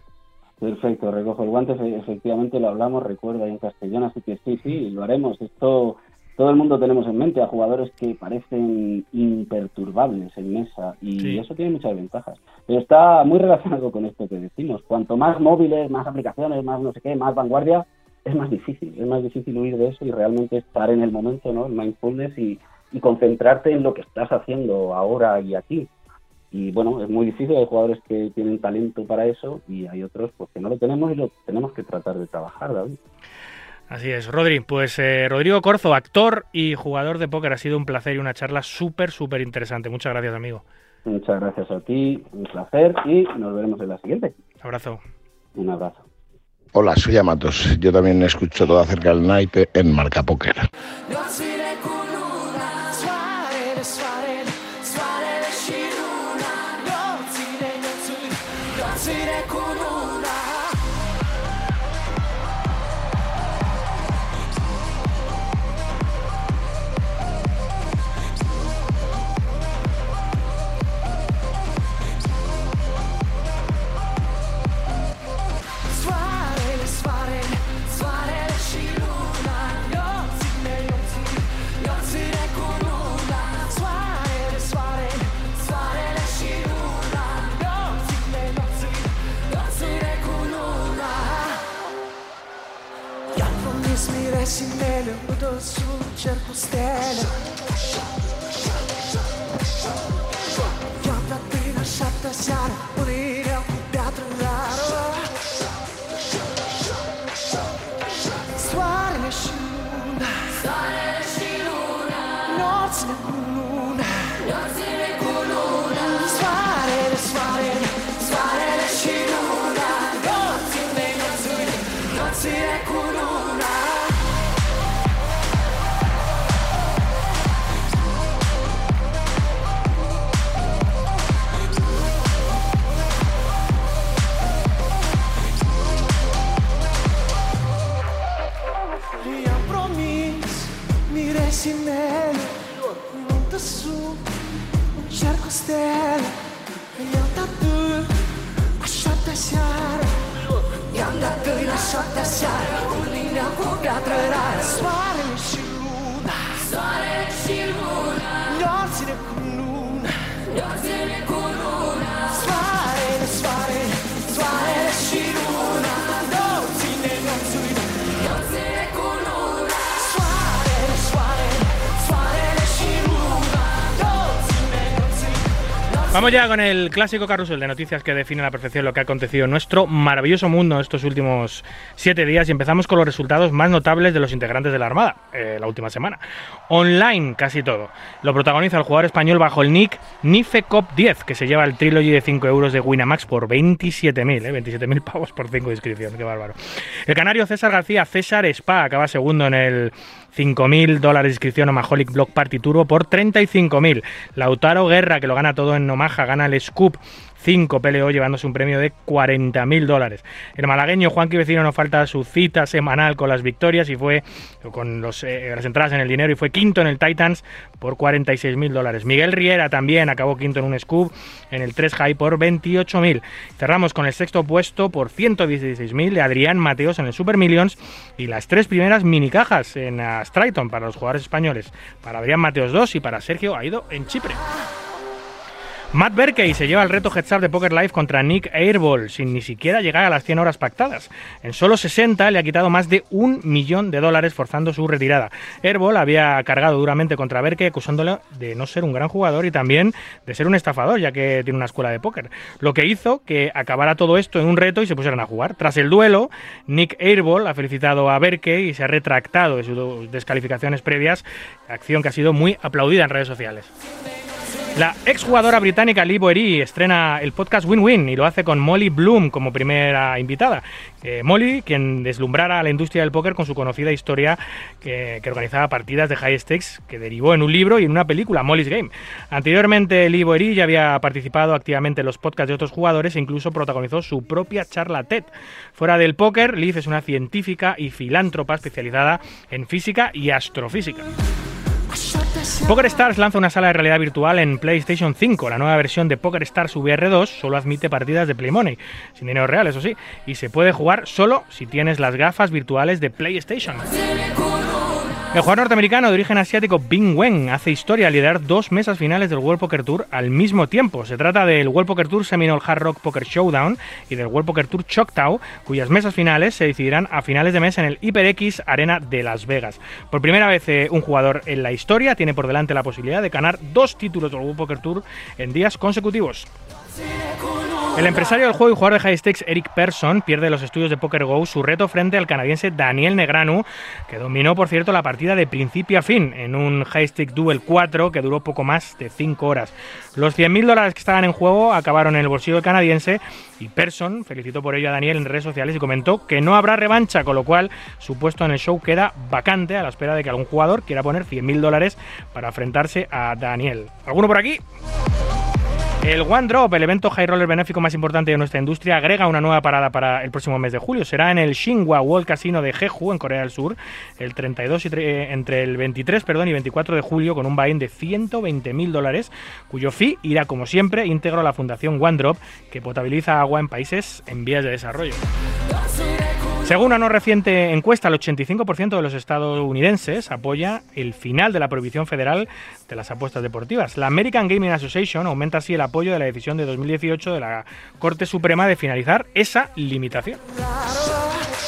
Perfecto, recojo el guante, efectivamente lo hablamos, recuerda en castellano, así que sí, sí, lo haremos. Esto todo el mundo tenemos en mente a jugadores que parecen imperturbables en mesa y eso tiene muchas ventajas. Pero está muy relacionado con esto que decimos. Cuanto más móviles, más aplicaciones, más no sé qué, más vanguardia, es más difícil. Es más difícil huir de eso y realmente estar en el momento, ¿no? El mindfulness y, concentrarte en lo que estás haciendo ahora y aquí. Y bueno, es muy difícil, hay jugadores que tienen talento para eso y hay otros pues que no lo tenemos y lo tenemos que tratar de trabajar, David. Así es, Rodri. Pues eh, Rodrigo Corzo, actor y jugador de póker, ha sido un placer y una charla súper, súper interesante. Muchas gracias, amigo. Muchas gracias a ti, un placer y nos veremos en la siguiente. Abrazo. Un abrazo. Hola, soy Amatos. Yo también escucho todo acerca del naipe en Marca Póker. Parece melhor o doço de Compostela meglio pronto su un cerco stella e andato tá lasciate essere é e andato é e lasciate essere un'ina é fuga trarrà soare le sciluna soare le sciluna non se ne cununa non se ne cununa soare soare soare Vamos ya con el clásico carrusel de noticias que define a la perfección lo que ha acontecido en nuestro maravilloso mundo estos últimos siete días y empezamos con los resultados más notables de los integrantes de la Armada eh, la última semana. Online casi todo. Lo protagoniza el jugador español bajo el nick Nifecop 10 que se lleva el trilogy de 5 euros de Winamax por 27.000, eh, 27.000 pavos por 5 de inscripción, qué bárbaro. El canario César García, César Spa, acaba segundo en el 5.000 dólares de inscripción a Maholic Block Party Turbo por 35.000. Lautaro Guerra, que lo gana todo en Omaha, gana el Scoop 5 PLO llevándose un premio de 40.000 dólares. El malagueño Juanqui Vecino no falta su cita semanal con las victorias y fue con eh, las entradas en el dinero y fue quinto en el Titans por 46.000 dólares. Miguel Riera también acabó quinto en un Scoop en el 3 High por 28.000. Cerramos con el sexto puesto por 116.000 de Adrián Mateos en el Super Millions y las tres primeras mini cajas en Strayton para los jugadores españoles. Para Adrián Mateos 2 y para Sergio Aido en Chipre. Matt Berkey se lleva el reto Heads Up de Poker Live contra Nick Airball sin ni siquiera llegar a las 100 horas pactadas. En solo 60 le ha quitado más de un millón de dólares forzando su retirada. Airball había cargado duramente contra Berkey acusándole de no ser un gran jugador y también de ser un estafador ya que tiene una escuela de póker. Lo que hizo que acabara todo esto en un reto y se pusieran a jugar. Tras el duelo, Nick Airball ha felicitado a Berkey y se ha retractado de sus descalificaciones previas, acción que ha sido muy aplaudida en redes sociales. La exjugadora británica Lee Boery estrena el podcast Win Win y lo hace con Molly Bloom como primera invitada. Eh, Molly, quien deslumbrara a la industria del póker con su conocida historia que, organizaba partidas de high stakes que derivó en un libro y en una película, Molly's Game. Anteriormente, Lee Boery ya había participado activamente en los podcasts de otros jugadores e incluso protagonizó su propia charla TED. Fuera del póker, Liz es una científica y filántropa especializada en física y astrofísica. Poker Stars lanza una sala de realidad virtual en PlayStation 5. La nueva versión de Poker Stars VR 2 solo admite partidas de Play Money, sin dinero real, eso sí, y se puede jugar solo si tienes las gafas virtuales de PlayStation. El jugador norteamericano de origen asiático Bing Wen hace historia al liderar dos mesas finales del World Poker Tour al mismo tiempo. Se trata del World Poker Tour Seminole Hard Rock Poker Showdown y del World Poker Tour Choctaw, cuyas mesas finales se decidirán a finales de mes en el HyperX Arena de Las Vegas. Por primera vez eh, un jugador en la historia tiene por delante la posibilidad de ganar dos títulos del World Poker Tour en días consecutivos. El empresario del juego y jugador de high stakes Eric Persson pierde los estudios de Poker Go su reto frente al canadiense Daniel Negranu, que dominó, por cierto, la partida de principio a fin en un high stake duel 4 que duró poco más de 5 horas. Los 100.000 dólares que estaban en juego acabaron en el bolsillo del canadiense y Persson felicitó por ello a Daniel en redes sociales y comentó que no habrá revancha, con lo cual su puesto en el show queda vacante a la espera de que algún jugador quiera poner 100.000 dólares para enfrentarse a Daniel. ¿Alguno por aquí? El One Drop, el evento high roller benéfico más importante de nuestra industria, agrega una nueva parada para el próximo mes de julio. Será en el Shinhwa World Casino de Jeju, en Corea del Sur, el 32 y eh, entre el 23 perdón, y 24 de julio, con un buy-in de 120.000 dólares, cuyo fee irá, como siempre, íntegro a la fundación One Drop, que potabiliza agua en países en vías de desarrollo. Según una no reciente encuesta, el 85% de los estadounidenses apoya el final de la prohibición federal de las apuestas deportivas. La American Gaming Association aumenta así el apoyo de la decisión de 2018 de la Corte Suprema de finalizar esa limitación.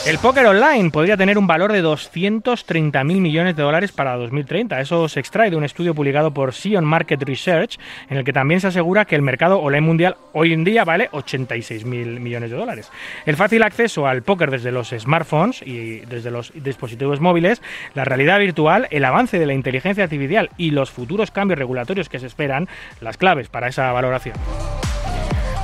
El póker online podría tener un valor de 230.000 millones de dólares para 2030. Eso se extrae de un estudio publicado por Sion Market Research, en el que también se asegura que el mercado online mundial hoy en día vale 86.000 millones de dólares. El fácil acceso al póker desde los smartphones y desde los dispositivos móviles, la realidad virtual, el avance de la inteligencia artificial y los futuros cambios regulatorios que se esperan, las claves para esa valoración.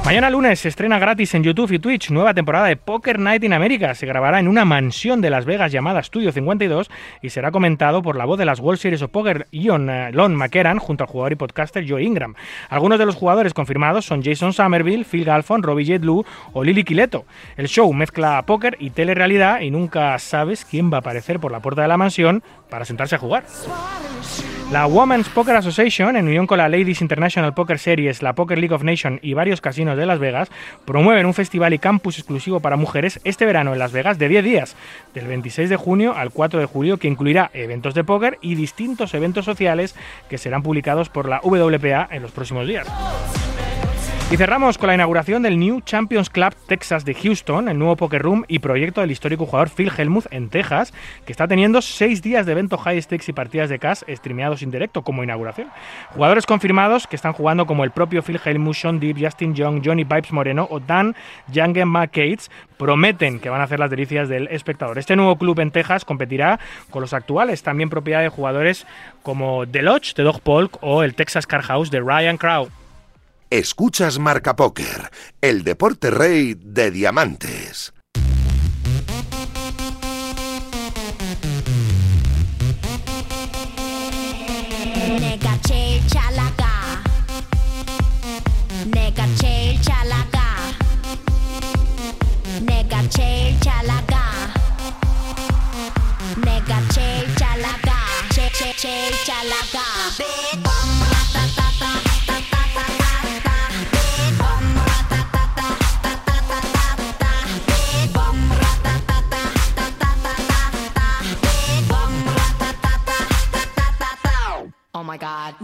Mañana lunes se estrena gratis en YouTube y Twitch nueva temporada de Poker Night in America. Se grabará en una mansión de Las Vegas llamada Studio 52 y será comentado por la voz de las World Series of Poker, Ion eh, Lon McKeran, junto al jugador y podcaster Joe Ingram. Algunos de los jugadores confirmados son Jason Somerville, Phil Galfon, Robbie J. Blue o Lily Kileto. El show mezcla póker y telerrealidad y nunca sabes quién va a aparecer por la puerta de la mansión para sentarse a jugar. La Women's Poker Association, en unión con la Ladies International Poker Series, la Poker League of Nations y varios casinos de Las Vegas, promueven un festival y campus exclusivo para mujeres este verano en Las Vegas de 10 días, del 26 de junio al 4 de julio, que incluirá eventos de póker y distintos eventos sociales que serán publicados por la WPA en los próximos días. Y cerramos con la inauguración del New Champions Club Texas de Houston, el nuevo poker room y proyecto del histórico jugador Phil Hellmuth en Texas, que está teniendo seis días de evento high stakes y partidas de cash streameados en directo como inauguración. Jugadores confirmados que están jugando como el propio Phil Hellmuth, Sean Deep, Justin Young, Johnny Pipes Moreno o Dan Jangen McCates prometen que van a hacer las delicias del espectador. Este nuevo club en Texas competirá con los actuales, también propiedad de jugadores como The Lodge de Dog Polk o el Texas Car House de Ryan Crow. Escuchas Marca Póker, el deporte rey de diamantes. 내 my god.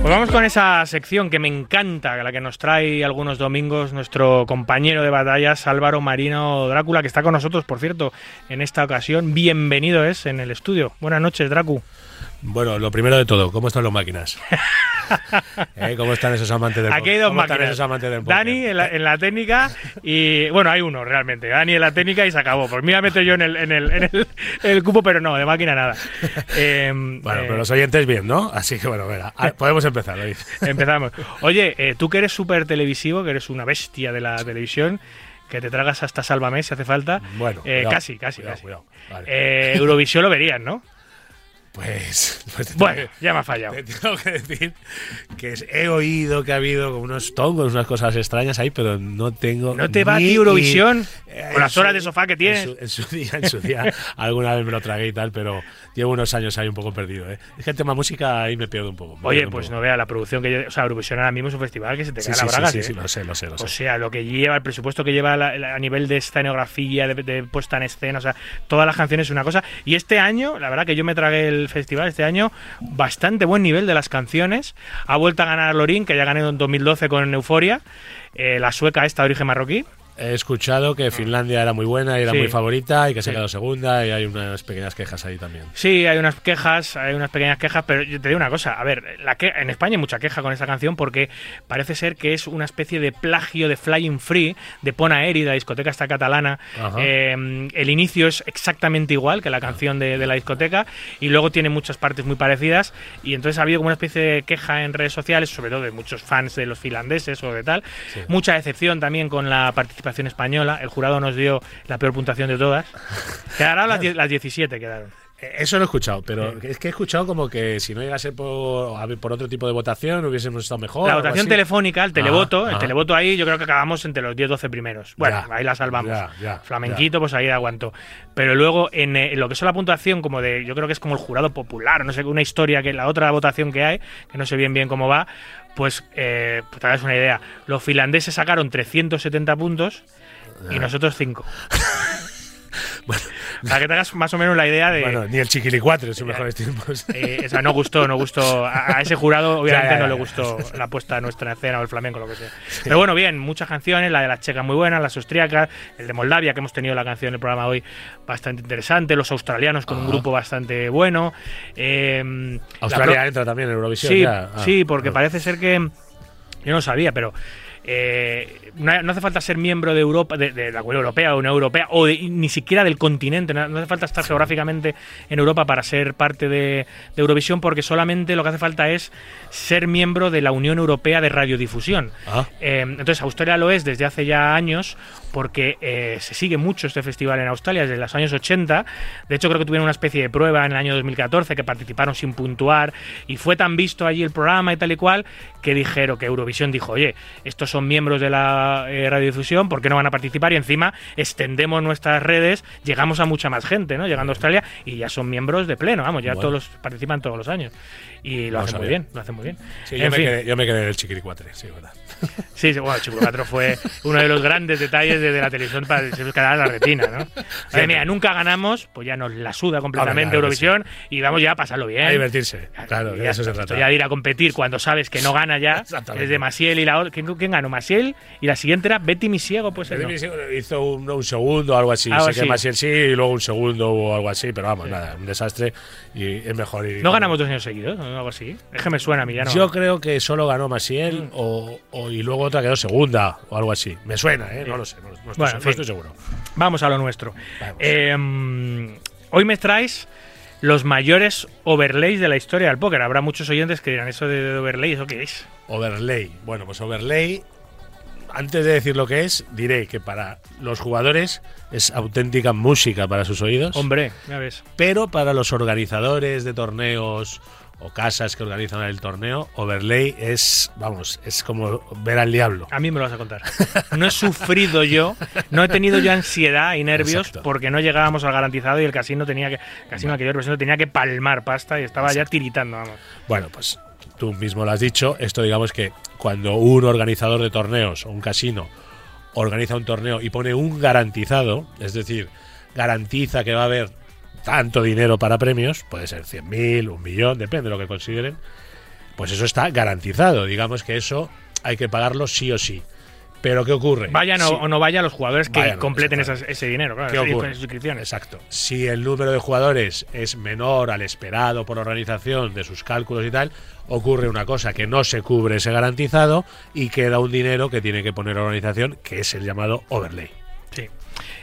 Pues vamos con esa sección que me encanta, la que nos trae algunos domingos nuestro compañero de batallas Álvaro Marino Drácula, que está con nosotros, por cierto, en esta ocasión. Bienvenido es en el estudio. Buenas noches, Dracu. Bueno, lo primero de todo, ¿cómo están los máquinas? ¿Eh? ¿Cómo están esos amantes del Aquí hay dos ¿Cómo están máquinas. Dani en la, en la técnica y. Bueno, hay uno realmente. Dani en la técnica y se acabó. Pues me iba a meter yo en el, en el, en el, cupo, pero no, de máquina nada. Eh, Bueno, eh, pero los oyentes bien, ¿no? Así que bueno, venga, podemos empezar, Luis. Empezamos. Oye, eh, tú que eres súper televisivo, que eres una bestia de la televisión, que te tragas hasta Sálvame si hace falta. Bueno, Eh, cuidado, casi, casi, cuidado, casi. cuidado. Vale. Eh, Eurovisión lo verías, ¿no? Pues, pues te Bueno, que- ya me ha fallado. Te tengo que decir que he oído que ha habido unos tongos, unas cosas extrañas ahí, pero no tengo. ¿No te va a ti Eurovisión? Eh, Con las horas su- de sofá que tienes. En su, en su día, en su día, alguna vez me lo tragué y tal, pero llevo unos años ahí un poco perdido. ¿eh? Es que el tema música ahí me pierdo un poco. Oye, pues poco. no vea la producción que yo- O sea, Eurovisión ahora mismo es un festival que se te cae sí, la sí, braga. sí, sí, lo sé, lo sé, lo sé. O sea, lo que lleva, el presupuesto que lleva la- la- a nivel de escenografía, de, de puesta en escena, o sea, todas las canciones es una cosa. Y este año, la verdad que yo me tragué el festival este año, bastante buen nivel de las canciones. Ha vuelto a ganar Lorín, que ya ganó en 2012 con Euforia, eh, la sueca esta de origen marroquí. He escuchado que Finlandia era muy buena y era Sí. muy favorita y que se ha quedado segunda y hay unas pequeñas quejas ahí también. Sí, hay unas quejas, hay unas pequeñas quejas, pero yo te digo una cosa, a ver, la que, en España hay mucha queja con esta canción porque parece ser que es una especie de plagio de Flying Free, de Pona Eri, la discoteca esta catalana. Eh, el inicio es exactamente igual que la canción de, de la discoteca y luego tiene muchas partes muy parecidas y entonces ha habido como una especie de queja en redes sociales, sobre todo de muchos fans de los finlandeses o de tal. Sí. Mucha decepción también con la participación española. El jurado nos dio la peor puntuación de todas. Quedaron las, las 17, quedaron. Eso lo he escuchado, pero es que he escuchado como que si no llegase por, por otro tipo de votación hubiésemos estado mejor. La votación telefónica, el televoto, el ajá. televoto ahí yo creo que acabamos entre los 10-12 primeros. Bueno, Ya, ahí la salvamos. ya, ya, Flamenquito, pues ahí aguantó. Pero luego en, eh, en lo que es la puntuación, como de, yo creo que es como el jurado popular, no sé, una historia que la otra votación que hay, que no sé bien bien cómo va, pues, eh, pues te una idea. Los finlandeses sacaron 370 puntos y nosotros 5. Para que te hagas más o menos la idea de. Bueno, ni el Chiquilicuatre en sus mejores tiempos. Eh, o sea, no gustó, no gustó. A, a ese jurado, obviamente, Ya, ya, no le gustó la puesta nuestra en escena o el flamenco, lo que sea. Pero bueno, bien, muchas canciones, la de las checas muy buena, las austríacas, el de Moldavia, que hemos tenido la canción en el programa hoy, bastante interesante, los australianos con un Ajá. grupo bastante bueno. eh, la Australia entra también en Eurovisión. Sí, ya. Ah, sí, porque ah. parece ser que. Yo no sabía, pero. eh, no, hace falta ser miembro de Europa, de, de la Unión Europea o Unión Europea, o de- ni siquiera del continente. No, no hace falta estar geográficamente en Europa para ser parte de, de Eurovisión, porque solamente lo que hace falta es ser miembro de la Unión Europea de Radiodifusión. Ah. Eh, entonces, Australia lo es desde hace ya años, porque eh, se sigue mucho este festival en Australia desde los años 80. De hecho, creo que tuvieron una especie de prueba en el año 2014 que participaron sin puntuar y fue tan visto allí el programa y tal y cual que dijeron que Eurovisión dijo, oye, estos son miembros de la eh, radiodifusión, ¿por qué no van a participar? Y encima extendemos nuestras redes, llegamos a mucha más gente, ¿no? Llegando a Australia y ya son miembros de pleno, vamos, ya Bueno. todos los, participan todos los años. Y lo No hacen muy bien, lo hacen muy bien. Sí, yo, me quedé, yo me quedé en el Chiquilicuatre, sí, verdad. Sí, sí, bueno, Chico 4 fue uno de los grandes detalles de, de la televisión para nos quedaba la retina, ¿no? Oye, mira, nunca ganamos, pues ya nos la suda completamente que Eurovisión y vamos ya a pasarlo bien. A divertirse, claro, Y de ya eso se trata. Ya de ir a competir cuando sabes que no gana ya. Es de Masiel y la otra. ¿Quién, quién ganó? Masiel y la siguiente era Betty Misiego, pues Betty Misiego hizo un, un segundo o algo así. Algo sé que así. Maciel sí y luego un segundo o algo así, pero vamos, nada, un desastre y es mejor ir. No ganamos dos años seguidos, ¿no? Algo así. Es que me suena a mí ya, ¿no? Yo creo que solo ganó Masiel Mm. o, o- y luego otra quedó segunda o algo así. Me suena, ¿eh? No lo sé, no, no estoy, Bueno, en no fin. estoy seguro. Vamos a lo nuestro. Eh, hoy me traes los mayores overlays de la historia del póker. Habrá muchos oyentes que dirán, ¿eso de overlay, eso qué es? Overlay. Bueno, pues overlay. Antes de decir lo que es, diré que para los jugadores es auténtica música para sus oídos. Hombre, ya ves. Pero para los organizadores de torneos o casas que organizan el torneo, overlay es, vamos, es como ver al diablo. A mí me lo vas a contar. No he sufrido yo, no he tenido yo ansiedad y nervios Exacto. porque no llegábamos al garantizado y el casino tenía que, casino yo represento tenía que palmar pasta y estaba ya tiritando, vamos. Bueno, pues tú mismo lo has dicho. Esto, digamos que cuando un organizador de torneos o un casino organiza un torneo y pone un garantizado, es decir, garantiza que va a haber tanto dinero para premios, puede ser 100.000, un millón, depende de lo que consideren, pues eso está garantizado. Digamos que eso hay que pagarlo sí o sí. Pero ¿qué ocurre? Vayan o- no vayan los jugadores que Vayan, completen esas- ese dinero, claro, ¿Qué ocurre? suscripciones. Exacto. Si el número de jugadores es menor al esperado por la organización de sus cálculos y tal, ocurre una cosa que no se cubre ese garantizado y queda un dinero que tiene que poner la organización, que es el llamado overlay.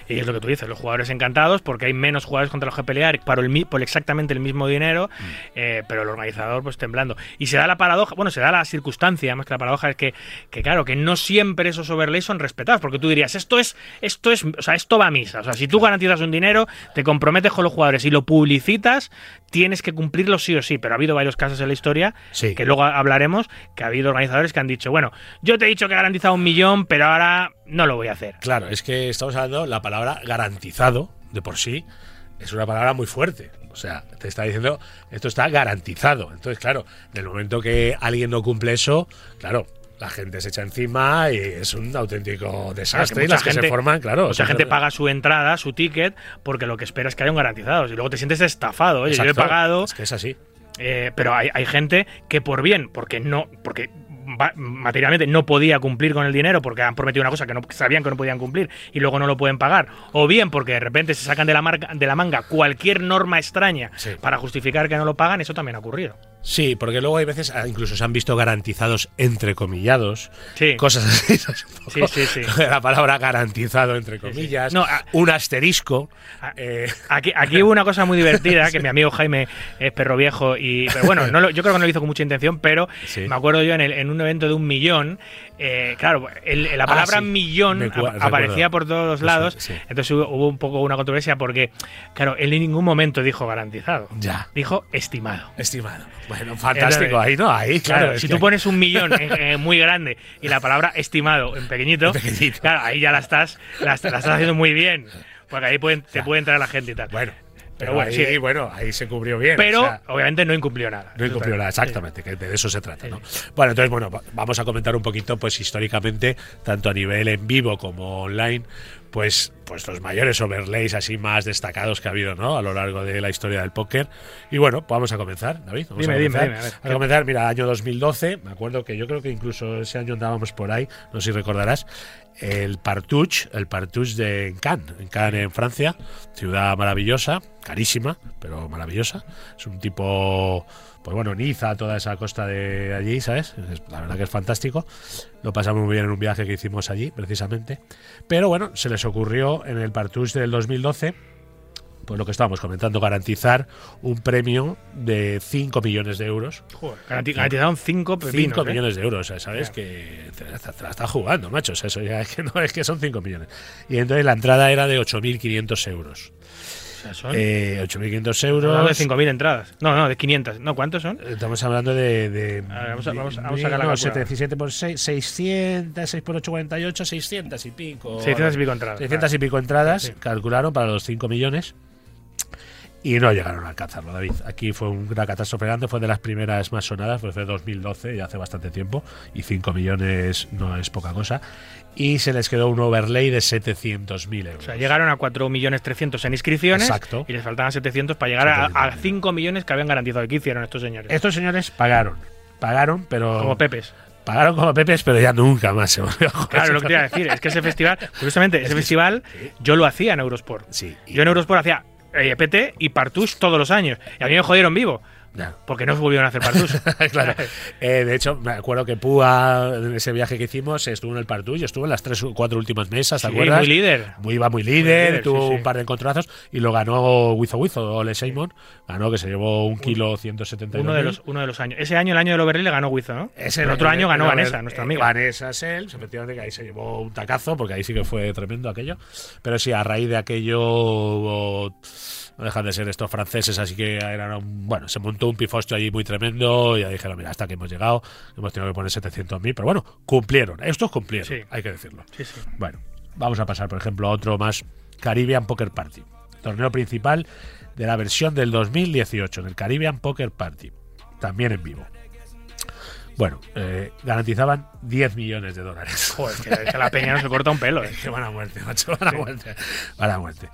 Y es lo que tú dices, los jugadores encantados porque hay menos jugadores contra los que pelear por, el, por exactamente el mismo dinero, Mm. eh, pero el organizador pues temblando. Y se da la paradoja, bueno, se da la circunstancia, más que la paradoja es que, que claro, que no siempre esos overlays son respetados, porque tú dirías, esto es, esto es, o sea, esto va a misa. O sea, si tú garantizas un dinero, te comprometes con los jugadores y lo publicitas, tienes que cumplirlo sí o sí. Pero ha habido varios casos en la historia, Sí. que luego hablaremos, que ha habido organizadores que han dicho, bueno, yo te he dicho que he garantizado un millón, pero ahora no lo voy a hacer. Claro, es que estamos hablando, la palabra garantizado, de por sí, es una palabra muy fuerte. O sea, te está diciendo, esto está garantizado. Entonces, claro, en el momento que alguien no cumple eso, claro, la gente se echa encima y es un auténtico desastre. que y las que gente- se forman, claro. Mucha gente paga su entrada, su ticket, porque lo que espera es que haya un garantizado. Y luego te sientes estafado. Oye, yo he pagado. Es que es así. eh, pero hay, hay gente que por bien, porque no, porque materialmente no podía cumplir con el dinero porque han prometido una cosa que no sabían que no podían cumplir y luego no lo pueden pagar, o bien porque de repente se sacan de la marca, de la manga cualquier norma extraña Sí. para justificar que no lo pagan, eso también ha ocurrido. Sí, porque luego hay veces, ah, incluso se han visto garantizados entrecomillados. Sí. Cosas así. Sí, sí, sí. La palabra garantizado entre comillas. No, un asterisco. Eh, Aquí, aquí hubo una cosa muy divertida, que mi amigo Jaime es perro viejo y pero bueno, no lo- yo creo que no lo hizo con mucha intención, pero me acuerdo yo en, el- en un evento de un millón, eh, claro, el- la Ah, palabra millón aparecía por todos los lados, entonces hubo, hubo un poco una controversia porque, claro, él en ningún momento dijo garantizado, Ya. dijo estimado. Estimado. Bueno, fantástico. Ahí no, ahí, claro. Si tú pones un millón en- en muy grande y la palabra estimado en pequeñito, pequeñito. claro, ahí ya la estás, la, est- la estás haciendo muy bien, porque ahí pueden, te puede entrar la gente y tal. Bueno, pero, Pero bueno, ahí, sí. bueno, ahí se cubrió bien. Pero o sea, obviamente no incumplió nada. No incumplió nada, exactamente, que de eso se trata, ¿no? Bueno, entonces, bueno, va- vamos a comentar un poquito, pues históricamente, tanto a nivel en vivo como online, pues, pues los mayores overlays así más destacados que ha habido ¿no? a lo largo de la historia del póker. Y bueno, pues vamos a comenzar, David. Vamos Dime, a dime, comenzar. dime, a ver. a comenzar, mira, año 2012, me acuerdo que yo creo que incluso ese año andábamos por ahí, no sé si recordarás, el Partouche, el Partouche de Cannes, en Cannes, en Francia, ciudad maravillosa, carísima, pero maravillosa. Es un tipo, pues bueno, Niza, toda esa costa de allí, ¿sabes? Es- la verdad que es fantástico. Lo pasamos muy bien en un viaje que hicimos allí, precisamente. Pero bueno, se les ocurrió en el Partouche del 2012 pues lo que estábamos comentando, garantizar un premio de 5 millones de euros. Joder, garanti- garantizaron 5 pepinos. 5 ¿eh? millones de euros, ¿sabes? Que te, la- te la está jugando, macho. o sea, Eso ya es que no es que son 5 millones. Y entonces la entrada era de 8.500 euros. Sea, son Eh, 8.500 hablando de euros. 5.000 entradas. No, no, de 500. No, ¿cuántos son? Estamos hablando de. de A ver, vamos a- vamos vamos a sacar la no, calculadora. 17 por 6, 600, 6 por 8, 48, 600 y pico. 600 y pico entradas. 600 y pico entradas, calcularon para los 5 millones. Y no llegaron a alcanzarlo, David. Aquí fue una catástrofe grande, fue de las primeras más sonadas, fue de 2012, ya hace bastante tiempo, y 5 millones no es poca cosa. Y se les quedó un overlay de 700.000 euros. O sea, llegaron a 4.300.000 en inscripciones Exacto. y les faltaban 700 para llegar a, a 5 millones que habían garantizado. ¿Qué hicieron estos señores? Estos señores pagaron, pagaron, pero... Como Pepes. Pagaron como Pepes, pero ya nunca más se volvió a. Claro, lo que te iba a decir es que ese festival, curiosamente, ese festival yo lo hacía en Eurosport. Sí. Yo en Eurosport hacía eh, PT y Partouche todos los años. Y a mí me jodieron vivo. Ya. Porque no volvieron a hacer Partouche. claro. Eh, de hecho, me acuerdo que Púa, en ese viaje que hicimos, estuvo en el Partouche, estuvo en las tres o cuatro últimas mesas, ¿te Sí, acuerdas? muy líder. Muy, iba muy líder, líder, tuvo sí, un par de encontrazos y lo ganó Wizo Wizo, Ole Simon. Ganó que se llevó un kilo 170 Uno de, los, uno de los años. Ese año, el año del Overlay, le ganó Wizo, ¿no? Ese el otro año ganó Vanessa, nuestra amiga. Vanessa Sells, efectivamente, que ahí se llevó un tacazo, porque ahí sí que fue tremendo aquello. Pero sí, a raíz de aquello, hubo- no dejan de ser estos franceses, así que eran un- bueno, se montó un pifostio allí muy tremendo. Y ya dijeron, mira, hasta que hemos llegado, hemos tenido que poner 700.000, pero bueno, cumplieron. Estos cumplieron, Sí. hay que decirlo. Sí, sí. Bueno, vamos a pasar, por ejemplo, a otro más: Caribbean Poker Party. Torneo principal de la versión del 2018, del Caribbean Poker Party. También en vivo. Bueno, eh, garantizaban 10 millones de dólares. Joder, que, que la peña no se corta un pelo. ¿eh? Que van a muerte, macho, van a muerte. Van a muerte.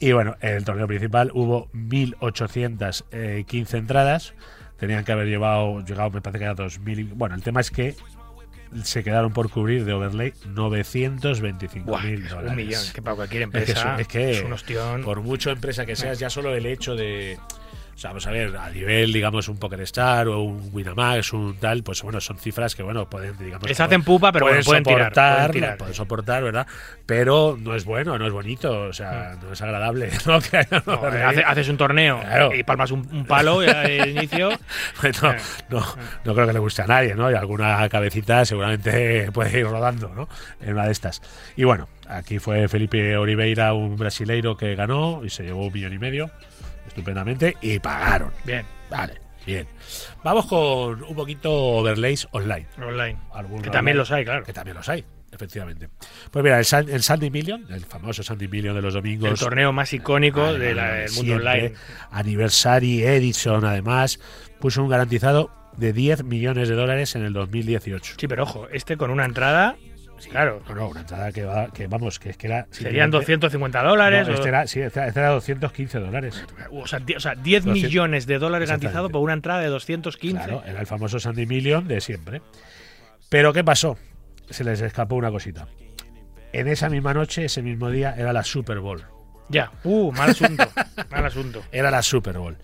Y bueno, en el torneo principal hubo 1.815 entradas. Tenían que haber llevado, llegado, me parece que era 2.000. y- Bueno, el tema es que se quedaron por cubrir de overlay 925 Buah, mil es dólares. un millón. Que para cualquier Es que, empresa es, que es un ostión. por mucho empresa que seas, ya solo el hecho de. O sea, vamos a ver, a nivel, digamos, un PokerStar o un Winamax, un tal, pues bueno, son cifras que, bueno, pueden, digamos. Les hacen pupa, pero bueno, pueden tirar, soportar, pueden tirar. pueden soportar, ¿verdad? Pero no es bueno, no es bonito, o sea, no es agradable. hace- haces un torneo Claro. y palmas un, un palo ya de inicio. Eh, no, no creo que le guste a nadie, ¿no? Y alguna cabecita seguramente puede ir rodando, ¿no? En una de estas. Y bueno, aquí fue Felipe Oliveira, un brasileiro que ganó y se llevó un millón y medio, estupendamente, y pagaron. Bien, Vale, bien. Vamos con un poquito overlays online. online. Algunos Que también online, los hay, claro. Que también los hay, efectivamente. Pues mira, el, San- el Sandy Million, el famoso Sandy Million de los domingos. El torneo más icónico Vale, de del mundo siempre. online. Anniversary Edison, además, puso un garantizado de 10 millones de dólares en el 2018. Sí, pero ojo, este con una entrada, claro, No, no, una entrada que, va, que vamos, que es que era. serían simplemente- 250 dólares. No, o- este era, sí, este era- este era 215 dólares. o, sea, o sea, 10 200 millones de dólares garantizado Exactamente. por una entrada de 215. Claro, era el famoso Sandy Million de siempre. Pero ¿qué pasó? Se les escapó una cosita. En esa misma noche, ese mismo día, era la Super Bowl. Ya, uh, mal asunto, mal asunto. Era la Super Bowl.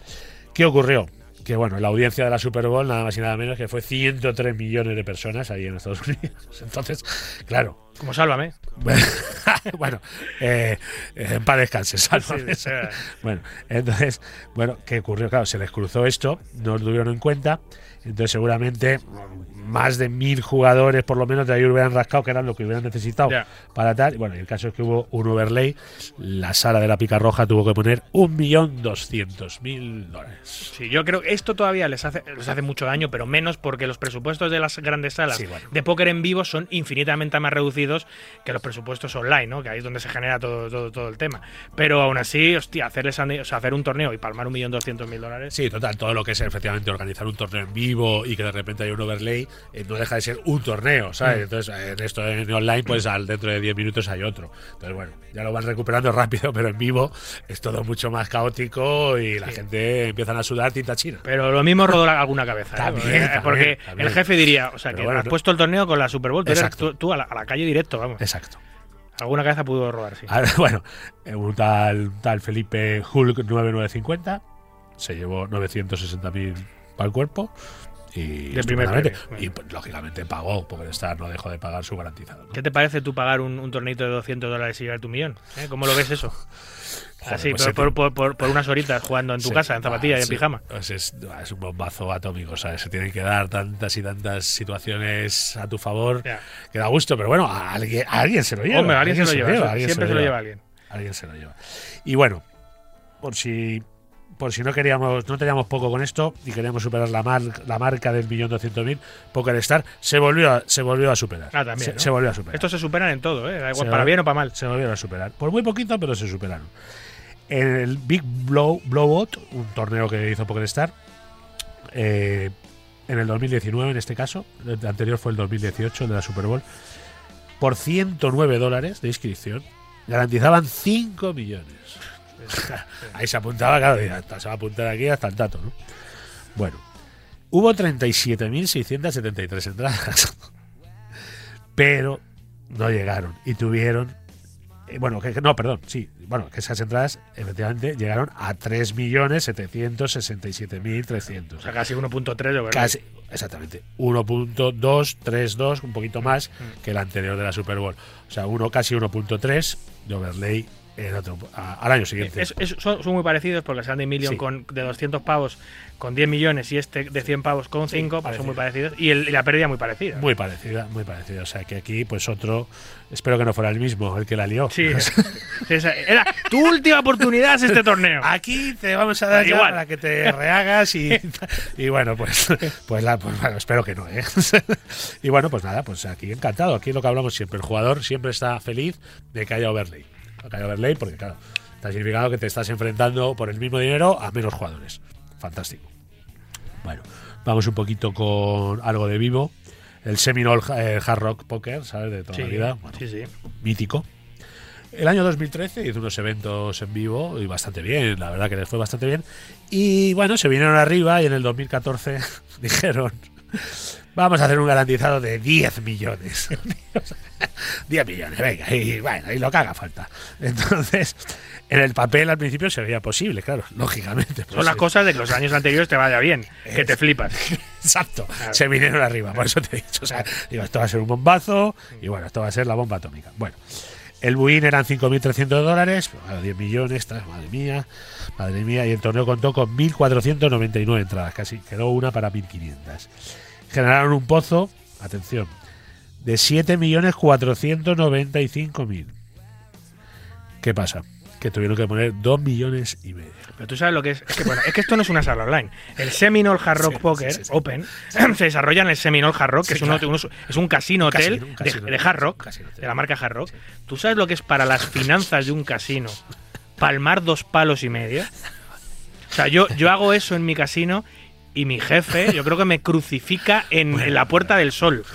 ¿Qué ocurrió? Que bueno, la audiencia de la Super Bowl, nada más y nada menos que fue 103 millones de personas ahí en Estados Unidos. Entonces, claro. Como sálvame. bueno, eh, en paz descanse, sálvame. Sí. Bueno, entonces, bueno, ¿qué ocurrió? Claro, se les cruzó esto, no lo tuvieron en cuenta, entonces seguramente más de mil jugadores por lo menos de ahí hubieran rascado, que eran lo que hubieran necesitado para tal. Y Bueno, el caso es que hubo un overlay, la sala de la pica roja tuvo que poner un millón doscientos mil dólares. Sí, yo creo que esto todavía les hace, les hace mucho daño, pero menos porque los presupuestos de las grandes salas Sí, bueno. de póker en vivo son infinitamente más reducidos que los presupuestos online, ¿no? Que ahí es donde se genera todo, todo, todo el tema. Pero aún así, hostia, hacerles a- o sea, hacer un torneo y palmar un millón doscientos mil dólares. Sí, total, todo lo que es efectivamente organizar un torneo en vivo y que de repente hay un overlay, eh, no deja de ser un torneo, ¿sabes? Mm. Entonces, en esto en online, pues al dentro de 10 minutos hay otro. Entonces, bueno, ya lo van recuperando rápido, pero en vivo es todo mucho más caótico y la gente empiezan a sudar tinta china. Pero lo mismo rodó alguna cabeza. ¿eh? También, Porque- también, también. el jefe diría, o sea, Pero que bueno, has no- puesto el torneo con la Super Bowl, tú, tú- tú a, la, a la calle directo, vamos. Exacto. Alguna cabeza pudo robar, sí. Ahora, bueno, eh, un tal, tal Felipe Hulk 9950 se llevó 960.000 para el cuerpo. Y, De primer y pues, lógicamente pagó, porque Star no dejó de pagar su garantizado. ¿no? ¿Qué te parece tú pagar un, un torneito de 200 dólares y llevar tu millón? ¿Eh? ¿Cómo lo ves eso? Joder, Así, pues por, por- unas horitas jugando en tu Sí, casa, en zapatillas y en sí, pijama. pues es, es un bombazo atómico, ¿sabes? Se tienen que dar tantas y tantas situaciones a tu favor Ya. que da gusto, pero bueno, a alguien, a alguien se lo lleva. Hombre, alguien se lo lleva, alguien siempre se lo lleva alguien. Alguien se lo lleva. Y bueno, por si por si no queríamos, no teníamos poco con esto y queríamos superar la, mar- la marca del millón doscientos mil, Poker Star se volvió a, se volvió a superar. Ah, también. Se, ¿no? se volvió a superar. Estos se superan en todo, ¿eh? Da igual, Se para bien o para mal. Se volvieron a superar. Por muy poquito, pero se superaron. En el Big Blow, Blowout, un torneo que hizo PokerStar, eh, en el 2019 en este caso, el anterior fue el 2018, el de la Super Bowl, por 109 dólares de inscripción, garantizaban 5 millones. Ahí se apuntaba, claro, y hasta se va a apuntar aquí hasta el tato, ¿no? Bueno, hubo 37.673 entradas, pero no llegaron y tuvieron eh, bueno, que, no, perdón, sí, bueno, que esas entradas efectivamente llegaron a 3.767.300. O sea, casi 1.3 de verdad. Casi, exactamente. 1.232, un poquito más Mm. que el anterior de la Super Bowl. O sea, uno casi 1.3 de overlay el otro, a- al año siguiente. Es- es- son, son muy parecidos porque el Sunday Million Sí. con, de 200 pavos con 10 millones y este de 100 pavos con 5 pues son muy parecidos. Y, el- y la pérdida muy parecida. Muy parecida, muy parecida. O sea, que aquí, pues otro. Espero que no fuera el mismo, el que la lió. Sí, era tu última oportunidad es este torneo. Aquí te vamos a dar Igual. para que te rehagas y, y bueno, pues, pues, la, pues bueno, espero que no, ¿eh? y bueno, pues nada, pues aquí encantado. Aquí es lo que hablamos siempre. El jugador siempre está feliz de que haya overlay. Haya overlay porque, claro, está significando que te estás enfrentando por el mismo dinero a menos jugadores. Fantástico. Bueno, vamos un poquito con algo de vivo. El Seminole eh, Hard Rock Poker, ¿sabes? De toda Sí, la vida. Bueno, sí, sí. mítico. El año 2013 hizo unos eventos en vivo y bastante bien, la verdad que les fue bastante bien. Y bueno, se vinieron arriba y en el 2014 dijeron, vamos a hacer un garantizado de 10 millones. 10 millones, venga, y bueno, y lo que haga falta. Entonces, en el papel al principio se veía posible, claro, lógicamente. Son pues, las cosas de que los años anteriores te vaya bien, que te flipas. Exacto, se vinieron arriba, por eso te he dicho. O sea, digo, esto va a ser un bombazo y bueno, esto va a ser la bomba atómica. Bueno, el buin eran 5.300 dólares, pues, a 10 millones, tal, madre mía, madre mía, y el torneo contó con 1.499 entradas, casi quedó una para 1.500. Generaron un pozo, atención, de 7.495.000. ¿Qué pasa? Que tuvieron que poner 2 millones y medio. Pero tú sabes lo que es. Es que, bueno, es que esto no es una sala online. El Seminole Hard Rock Sí, Poker sí, sí. Open se desarrolla en el Seminole Hard Rock, que es, un, claro. uno- es un casino Un hotel casino, un de- casino de, hotel, Hard Rock, de la marca Hard Rock. ¿Tú sabes lo que es para las finanzas de un casino palmar dos palos y medio? O sea, yo, yo hago eso en mi casino y mi jefe, yo creo que me crucifica en, en la Puerta del Sol.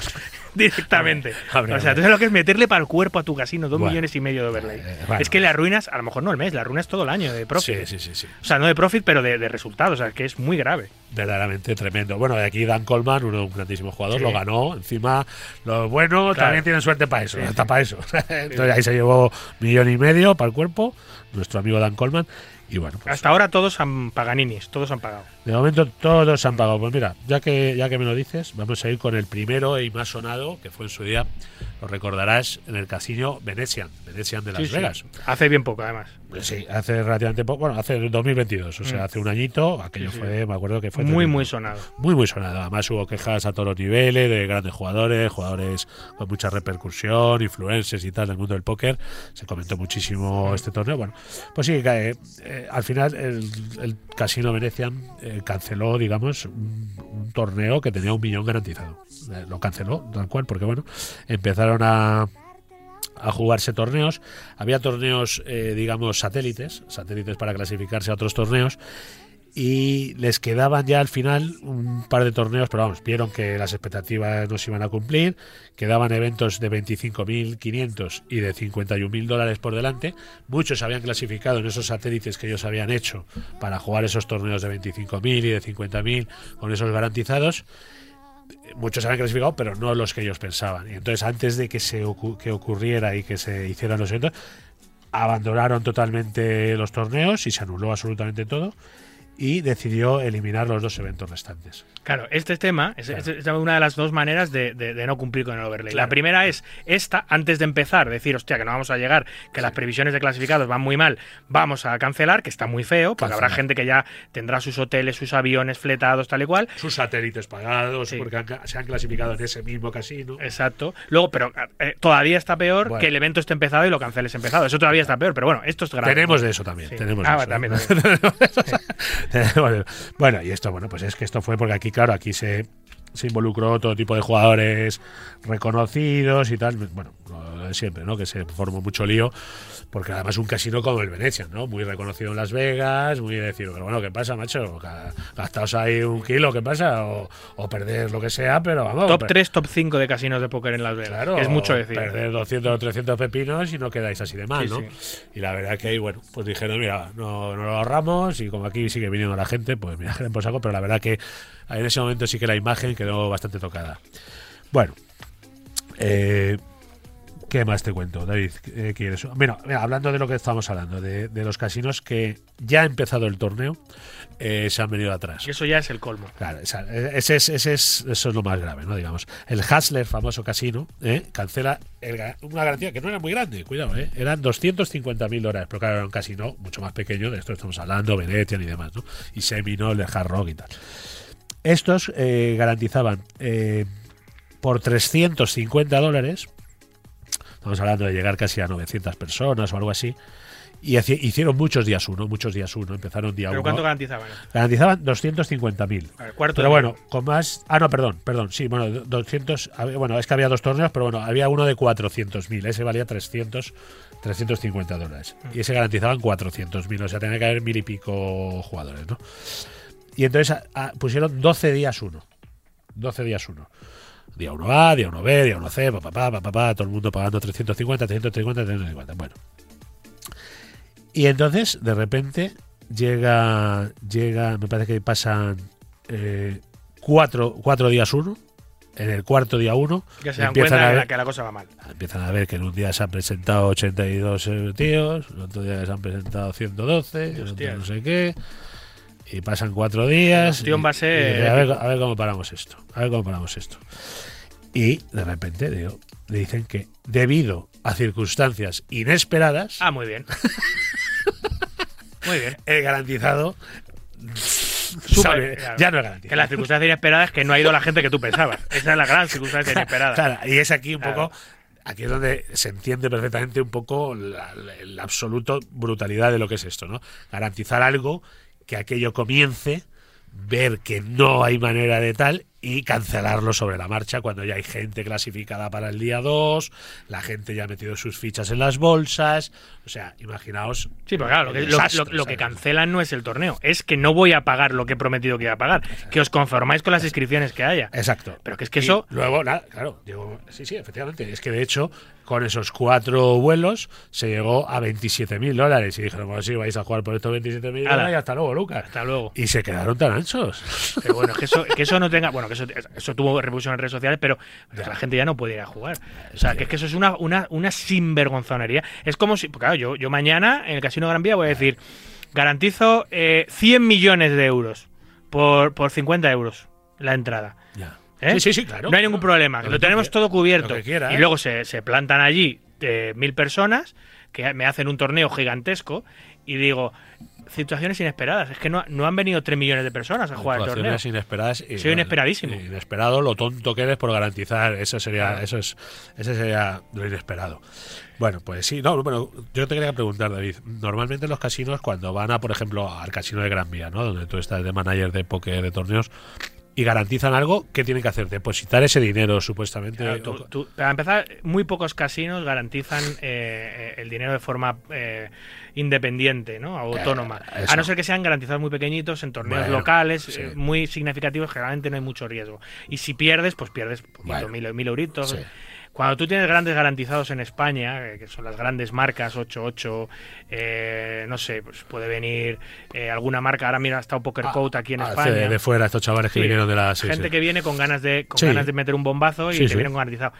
Directamente. O sea, tú sabes lo que es meterle para el cuerpo a tu casino dos Bueno. millones y medio de overlay. Eh, bueno. Es que le arruinas, a lo mejor no el mes, le arruinas todo el año de profit. Sí, sí, sí, sí. O sea, no de profit, pero de, de resultados. O sea, que es muy grave. verdaderamente tremendo. Bueno, y aquí Dan Coleman, uno, un grandísimo jugador, Sí. lo ganó. Encima, los buenos Claro. también tienen suerte para eso, Sí, hasta sí. para eso. Entonces ahí se llevó millón y medio para el cuerpo, nuestro amigo Dan Coleman. Y bueno, pues, Hasta ahora todos han paganinis, todos han pagado. de momento todos han pagado. Pues mira, ya que, ya que me lo dices, vamos a ir con el primero y más sonado, que fue en su día, lo recordarás, en el casino Venetian, Venetian de Las Sí, sí. Vegas. Hace bien poco, además. Sí, hace relativamente poco, bueno, hace el 2022, o sea, Mm. hace un añito, aquello Sí, sí. fue, me acuerdo que fue Muy, muy sonado. Muy, muy sonado. Además hubo quejas a todos los niveles de grandes jugadores, jugadores con mucha repercusión, influencers y tal del mundo del póker. Se comentó muchísimo este torneo. Bueno, pues sí, que, eh, al final el, el Casino Venecian eh, canceló, digamos, un, un torneo que tenía un millón garantizado. Eh, lo canceló, tal cual, porque bueno, empezaron a a jugarse torneos. Había torneos, eh, digamos, satélites, satélites para clasificarse a otros torneos. Y les quedaban ya al final un par de torneos, pero vamos, vieron que las expectativas no se iban a cumplir. Quedaban eventos de 25.500 y de 51.000 dólares por delante. Muchos habían clasificado en esos satélites que ellos habían hecho para jugar esos torneos de 25.000 y de 50.000 con esos garantizados muchos habían clasificado, pero no los que ellos pensaban. Y entonces, antes de que se que ocurriera y que se hicieran los eventos, abandonaron totalmente los torneos y se anuló absolutamente todo y decidió eliminar los dos eventos restantes. Claro, este tema es, es- es una de las dos maneras de, de- de no cumplir con el overlay. La Claro. primera es esta, antes de empezar, decir, hostia, que no vamos a llegar, que las previsiones de clasificados van muy mal, vamos a cancelar, que está muy feo, porque habrá Cancelar. gente que ya tendrá sus hoteles, sus aviones fletados, tal y cual. Sus satélites pagados, Sí. porque han se han clasificado en ese mismo casino. Exacto. Luego, pero eh, todavía está peor Bueno. que el evento esté empezado y lo canceles empezado. Eso todavía está peor, pero bueno, esto es grave. Tenemos de eso también. Sí. Tenemos Ah, de eso. también, de- bueno, y esto, bueno, pues es que esto fue porque aquí, claro, aquí se, se involucró todo tipo de jugadores reconocidos y tal. Bueno, de siempre, ¿no? Que se formó mucho lío, porque además un casino como el Venecia, ¿no? Muy reconocido en Las Vegas, muy de decir, pero bueno, ¿qué pasa, macho? Ga- Gastaos ahí un kilo, ¿qué pasa? O, o perder lo que sea, pero vamos. Top per- 3, top 5 de casinos de póker en Las Vegas. Claro, que es mucho decir. Perder 200 o 300 pepinos y no quedáis así de mal, Sí, ¿no? Y la verdad que ahí, bueno, pues dijeron, mira, no, no lo ahorramos y como aquí sigue viniendo la gente, pues mira, que por saco, pero la verdad que en ese momento sí que la imagen quedó bastante tocada. Bueno, eh, ¿qué más te cuento, David? ¿Qué quieres? Bueno, mira, hablando de lo que estamos hablando, de, de los casinos que ya ha empezado el torneo, eh, se han venido atrás. Y eso ya es el colmo. Claro, esa- ese es, ese es- eso es lo más grave, ¿no? Digamos. El Hasler, famoso casino, ¿eh? cancela el una garantía que no era muy grande, cuidado, ¿eh? eran 250.000 dólares, pero claro, era un casino mucho más pequeño, de esto estamos hablando, Venetian y demás, ¿no? Y Seminole, Hard Rock y tal. Estos eh, garantizaban eh, por 350 dólares, estamos hablando de llegar casi a 900 personas o algo así, y hicieron muchos días uno, muchos días uno, empezaron día ¿Pero uno. cuánto garantizaban? Garantizaban 250.000. A ver, cuarto Pero bueno, con más. Ah, no, perdón, perdón. Sí, bueno, 200. había- Bueno, es que había dos torneos, pero bueno, había uno de 400.000. Ese valía 300, 350 dólares. Y ese garantizaban 400.000. O sea, tenía que haber mil y pico jugadores, ¿no? Y entonces a- a- pusieron 12 días uno. 12 días uno. Día 1A, día 1B, día 1C, papá, papá, papá, todo el mundo pagando 350, 350, 350. Bueno. Y entonces, de repente, llega, llega, me parece que pasan eh, cuatro, cuatro días uno. En el cuarto día uno, Ya se dan empiezan cuenta a que la, ver- que la cosa va mal. empiezan a ver que en un día se han presentado 82 eh, tíos, en otro día se han presentado 112, en otro no sé qué. Y pasan cuatro días. Ostión y- va a ser y a, ver, a ver cómo paramos esto. A ver cómo paramos esto. Y de repente digo, le dicen que debido a circunstancias inesperadas, Ah, muy bien. muy bien. el garantizado claro. ya no es garantizado. Que la circunstancia inesperada es que no ha ido la gente que tú pensabas. Esa es la gran circunstancia inesperada. Claro, y es aquí un Claro. poco. Aquí es donde se entiende perfectamente un poco la, la- la absoluta brutalidad de lo que es esto, ¿no? Garantizar algo, que aquello comience, ver que no hay manera de tal y cancelarlo sobre la marcha cuando ya hay gente clasificada para el día 2, la gente ya ha metido sus fichas en las bolsas. O sea, imaginaos. Sí, pero claro, lo que, lo- desastre, lo- lo que cancelan no es el torneo, es que no voy a pagar lo que he prometido que iba a pagar. Que os conformáis con las inscripciones que haya. Exacto. Pero que es que Y eso. Luego, nada, claro, llegó- sí, sí, efectivamente. Es que de hecho, con esos cuatro vuelos se llegó a 27.000 dólares. Y dijeron, bueno, sí, vais a jugar por estos 27.000 Ala. dólares y hasta luego, Lucas. Hasta luego. Y se quedaron tan anchos. Pero bueno, que eso, que eso no tenga. Bueno, que eso, eso tuvo repercusión en redes sociales, pero la gente ya no puede ir a jugar. O sea, que es que eso es una, una, una sinvergonzonería. Es como si. Claro, yo, yo mañana en el Casino Gran Vía voy a decir: garantizo eh, 100 millones de euros por, por 50 euros la entrada. Ya. ¿Eh? Sí, sí, sí, claro. No hay ningún problema, Lo tenemos todo cubierto. Y luego se, se plantan allí eh, mil personas que me hacen un torneo gigantesco y digo, situaciones inesperadas. Es que no, no han venido 3 millones de personas a jugar el torneo. Actuaciones inesperadas. y, Soy inesperadísimo. Inesperado, lo tonto que eres por garantizar. Eso sería, eso es, ese sería lo inesperado. Bueno, pues sí, no, bueno, yo te quería preguntar, David. Normalmente los casinos, cuando van a, por ejemplo, al casino de Gran Vía, ¿no? Donde tú estás de manager de póker de torneos, y garantizan algo, ¿qué tienen que hacer? Depositar ese dinero, supuestamente. Claro, tú- tú- para empezar, muy pocos casinos garantizan eh, eh, el dinero de forma eh, independiente, ¿no? Autónoma. eso. a no ser que sean garantizados muy pequeñitos en torneos Bueno, locales, sí. eh, muy significativos, generalmente no hay mucho riesgo. Y si pierdes, pues pierdes poquito, Bueno. mil, mil euritos. Sí. Cuando tú tienes grandes garantizados en España, eh, que son las grandes marcas, 88, eh, no sé, pues puede venir eh, alguna marca, ahora mira, ha estado Poker Coat aquí en Ah, España. de, de fuera, estos chavales que Sí, vinieron de la. sí, gente sí. que viene con ganas de con ganas de meter un bombazo y te vienen con garantizado.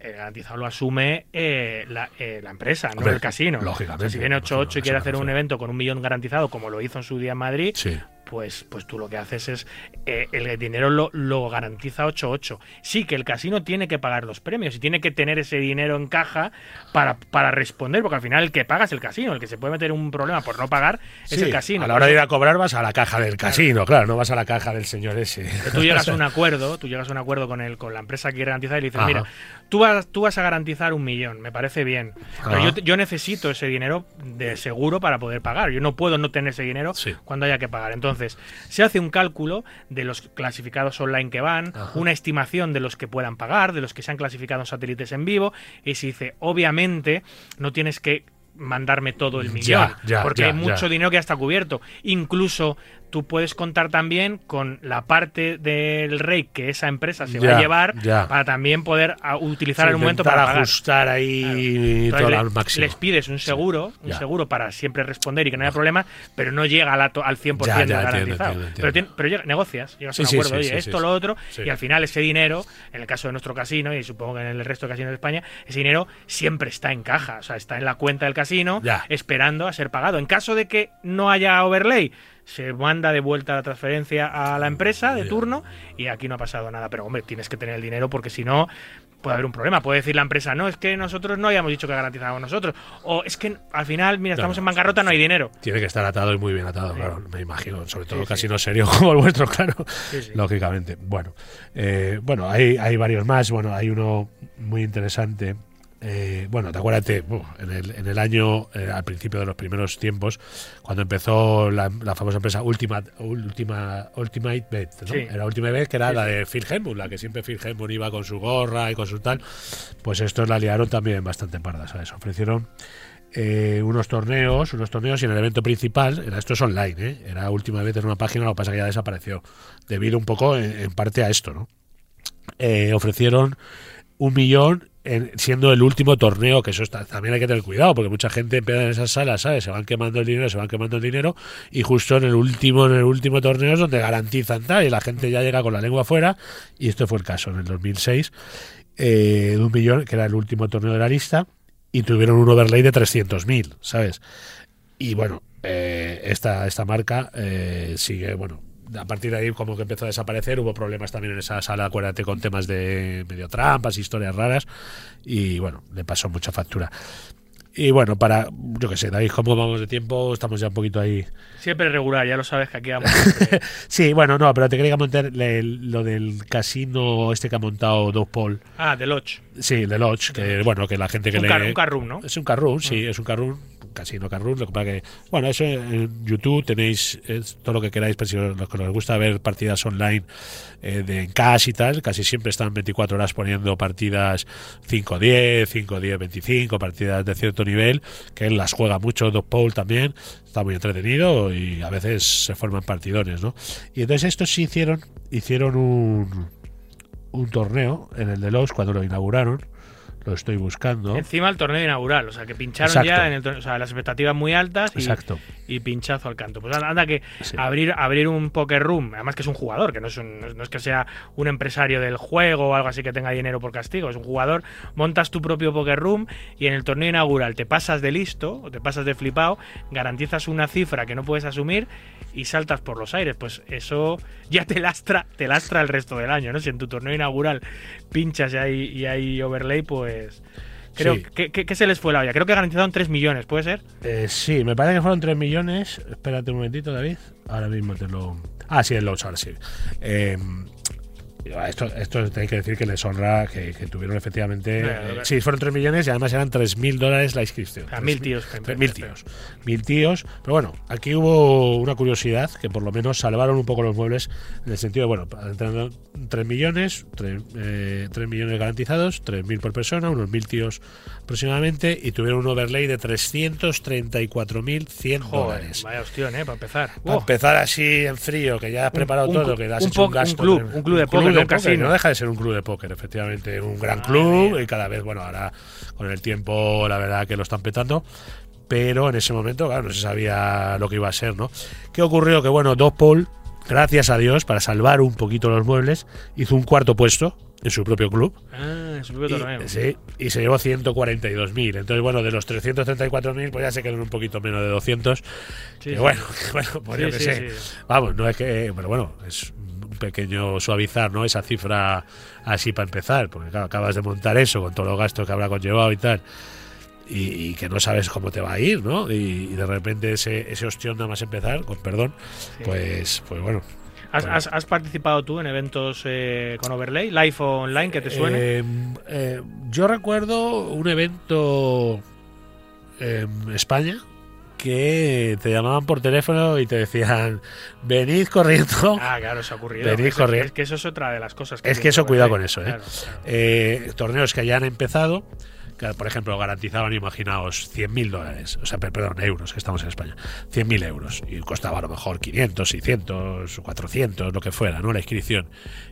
El garantizado lo asume eh, la, eh, la empresa, no el casino. lógicamente, O sea, si viene 8-8 y quiere hacer un evento con un millón garantizado, como lo hizo en su día en Madrid, Sí. Pues, pues tú lo que haces es eh, el dinero lo, lo garantiza 8-8. Sí que el casino tiene que pagar los premios y tiene que tener ese dinero en caja para, para responder, porque al final el que paga es el casino, el que se puede meter un problema por no pagar es el casino. A la hora de ir a cobrar vas a la caja del casino, claro, no vas a la caja del señor ese. Tú llegas a un acuerdo, tú llegas a un acuerdo con el, con la empresa que quiere garantizar y le dices, Ajá. mira, tú vas, tú vas a garantizar un millón, me parece bien. Pero Ajá. yo, necesito ese dinero de seguro para poder pagar. Yo no puedo no tener ese dinero cuando haya que pagar. Entonces, se hace un cálculo de los clasificados online que van, una estimación de los que puedan pagar, de los que se han clasificado en satélites en vivo, y se dice, obviamente, no tienes que mandarme todo el millón, ya, porque ya, hay mucho dinero que ya está cubierto. Incluso tú puedes contar también con la parte del rey que esa empresa se va a llevar ya. para también poder a, utilizar Sí, un momento para pagar. ajustar ahí Entonces todo le- al máximo. Les pides un seguro, un seguro para siempre responder y que no haya problemas, pero no llega a la to- al 100% Ya, entiendo, garantizado. entiendo, Pero, entiendo. tien- pero llega- negocias, llegas Sí, a un acuerdo, oye, esto, lo otro, y al final ese dinero, en el caso de nuestro casino y supongo que en el resto de casinos de España, ese dinero siempre está en caja, o sea, está en la cuenta del casino esperando a ser pagado. En caso de que no haya overlay, se manda de vuelta la transferencia a la empresa de turno y aquí no ha pasado nada. Pero hombre, tienes que tener el dinero porque si no puede haber un problema. Puede decir la empresa, no, es que nosotros no habíamos dicho que garantizábamos nosotros. O es que al final, mira, estamos No, en no, bancarrota, no hay dinero. Tiene que estar atado y muy bien atado, claro, me imagino. Sobre todo Sí, sí. casinos serios como el vuestro, claro. Sí, sí. Lógicamente. Bueno, eh, bueno hay, hay varios más. Bueno, hay uno muy interesante. Eh, bueno, te acuérdate, uh, en, el, en el año, eh, al principio de los primeros tiempos, cuando empezó la, la famosa empresa Ultimate, Ultima, Ultimate Bet, ¿no? Sí. Era Ultimate Bet, que era Sí, la de Phil Hellmuth, la que siempre Phil Hellmuth iba con su gorra y con su tal. Pues estos la liaron también bastante parda, ¿sabes? Ofrecieron eh, unos torneos, unos torneos y en el evento principal, era esto es online, ¿eh? era última vez en una página, lo que pasa que ya desapareció, debido un poco en, en parte a esto, ¿no? Eh, ofrecieron un millón en- siendo el último torneo, que eso está, también hay que tener cuidado, porque mucha gente empieza en esas salas, ¿sabes? Se van quemando el dinero, se van quemando el dinero, y justo en el último, en el último torneo es donde garantizan tal, y la gente ya llega con la lengua afuera, y esto fue el caso en el 2006, eh, de un millón, que era el último torneo de la lista, y tuvieron un overlay de 300.000, ¿sabes? Y bueno, eh, esta, esta marca eh, sigue, bueno, a partir de ahí como que empezó a desaparecer, hubo problemas también en esa sala, acuérdate, con temas de medio trampas, historias raras, y bueno, le pasó mucha factura. Y bueno, para, yo qué sé, David, ¿cómo vamos de tiempo? Estamos ya un poquito ahí. Siempre regular, ya lo sabes que aquí vamos. Sí, bueno, no, pero te quería comentar lo del casino este que ha montado Doug Paul. ah, de Lodge. Sí, de Lodge, que bueno, que la gente que Un le... car- un carroom, ¿no? Es un carroom, sí, es un carroom, un casino carroom, lo que pasa que... Bueno, eso en YouTube tenéis es todo lo que queráis, pero si los que os gusta ver partidas online eh, de en cash y tal, casi siempre están 24 horas poniendo partidas 5-10, 5-10, 25, partidas de cierto nivel, que él las juega mucho, Doug Paul también, está muy entretenido y a veces se forman partidones, ¿no? Y entonces estos sí hicieron, hicieron un, un torneo en el de los cuando lo inauguraron, lo estoy buscando. Encima el torneo inaugural, o sea que pincharon Exacto. ya en el torneo, o sea, las expectativas muy altas y, Exacto. y pinchazo al canto. Pues anda, que Sí. abrir abrir un poker room, además que es un jugador, que no es, un- no es que sea un empresario del juego o algo así que tenga dinero por castigo, es un jugador, montas tu propio poker room y en el torneo inaugural te pasas de listo o te pasas de flipado, garantizas una cifra que no puedes asumir y saltas por los aires, pues eso ya te lastra, te lastra el resto del año, ¿no? Si en tu torneo inaugural pinchas y hay, y hay overlay, pues creo Sí. que, que- que se les fue la olla. Creo que garantizaron 3 millones, ¿puede ser? Eh, sí, me parece que fueron 3 millones. Espérate un momentito, David. Ahora mismo te lo. Ah, sí, el ahora sí. Eh, Esto, esto hay que decir que les honra que, que tuvieron efectivamente. Claro, eh, sí, fueron 3 millones y además eran 3.000 dólares la inscripción. A mil tíos. Tres mil tíos. Mil tíos. Pero bueno, aquí hubo una curiosidad que por lo menos salvaron un poco los muebles en el sentido de, bueno, entrando 3 millones, 3, millones garantizados, 3.000 por persona, unos mil tíos aproximadamente, y tuvieron un overlay de 334.100 Joder, dólares. vaya hostión, ¿eh? Para empezar. Para empezar así en frío, que ya has preparado un todo, que has un hecho un gasto. club, un club de póker, no deja de ser un club de póker, efectivamente. Un gran club y cada vez, bueno, ahora con el tiempo, la verdad que lo están petando. Pero en ese momento, claro, no se sabía lo que iba a ser, ¿no? ¿Qué ocurrió? Que, bueno, Doc Paul, gracias a Dios, para salvar un poquito los muebles, hizo un cuarto puesto en su propio club. Ah, en su propio torneo. Y, sí, y se llevó 142.000. Entonces, bueno, de los 334.000, pues ya se quedan un poquito menos de 200. Sí, que sí. bueno, bueno, pues Sí, yo sí, sé. Vamos, no es que. Pero bueno, es un pequeño suavizar, ¿no? Esa cifra así para empezar. Porque claro, acabas de montar eso con todos los gastos que habrá conllevado y tal. Y, y que no sabes cómo te va a ir, ¿no? Y, y de repente ese, ese ostión nada más empezar, con perdón, pues, pues bueno. ¿Has, has- has participado tú en eventos eh, con Overlay, live o online, que te suene? Eh, eh, yo recuerdo un evento en España que te llamaban por teléfono y te decían, venid corriendo. ah, claro, se ha ocurrido. venid Es- corriendo. Es que eso es otra de las cosas. Es que eso, cuidado con eso, ¿eh? Claro, claro. Eh, torneos que hayan empezado, que, por ejemplo, garantizaban, imaginaos, 100.000 dólares, o sea, per- perdón, euros, que estamos en España, 100.000 euros, y costaba a lo mejor 500, 600, 400, lo que fuera, ¿no? La inscripción.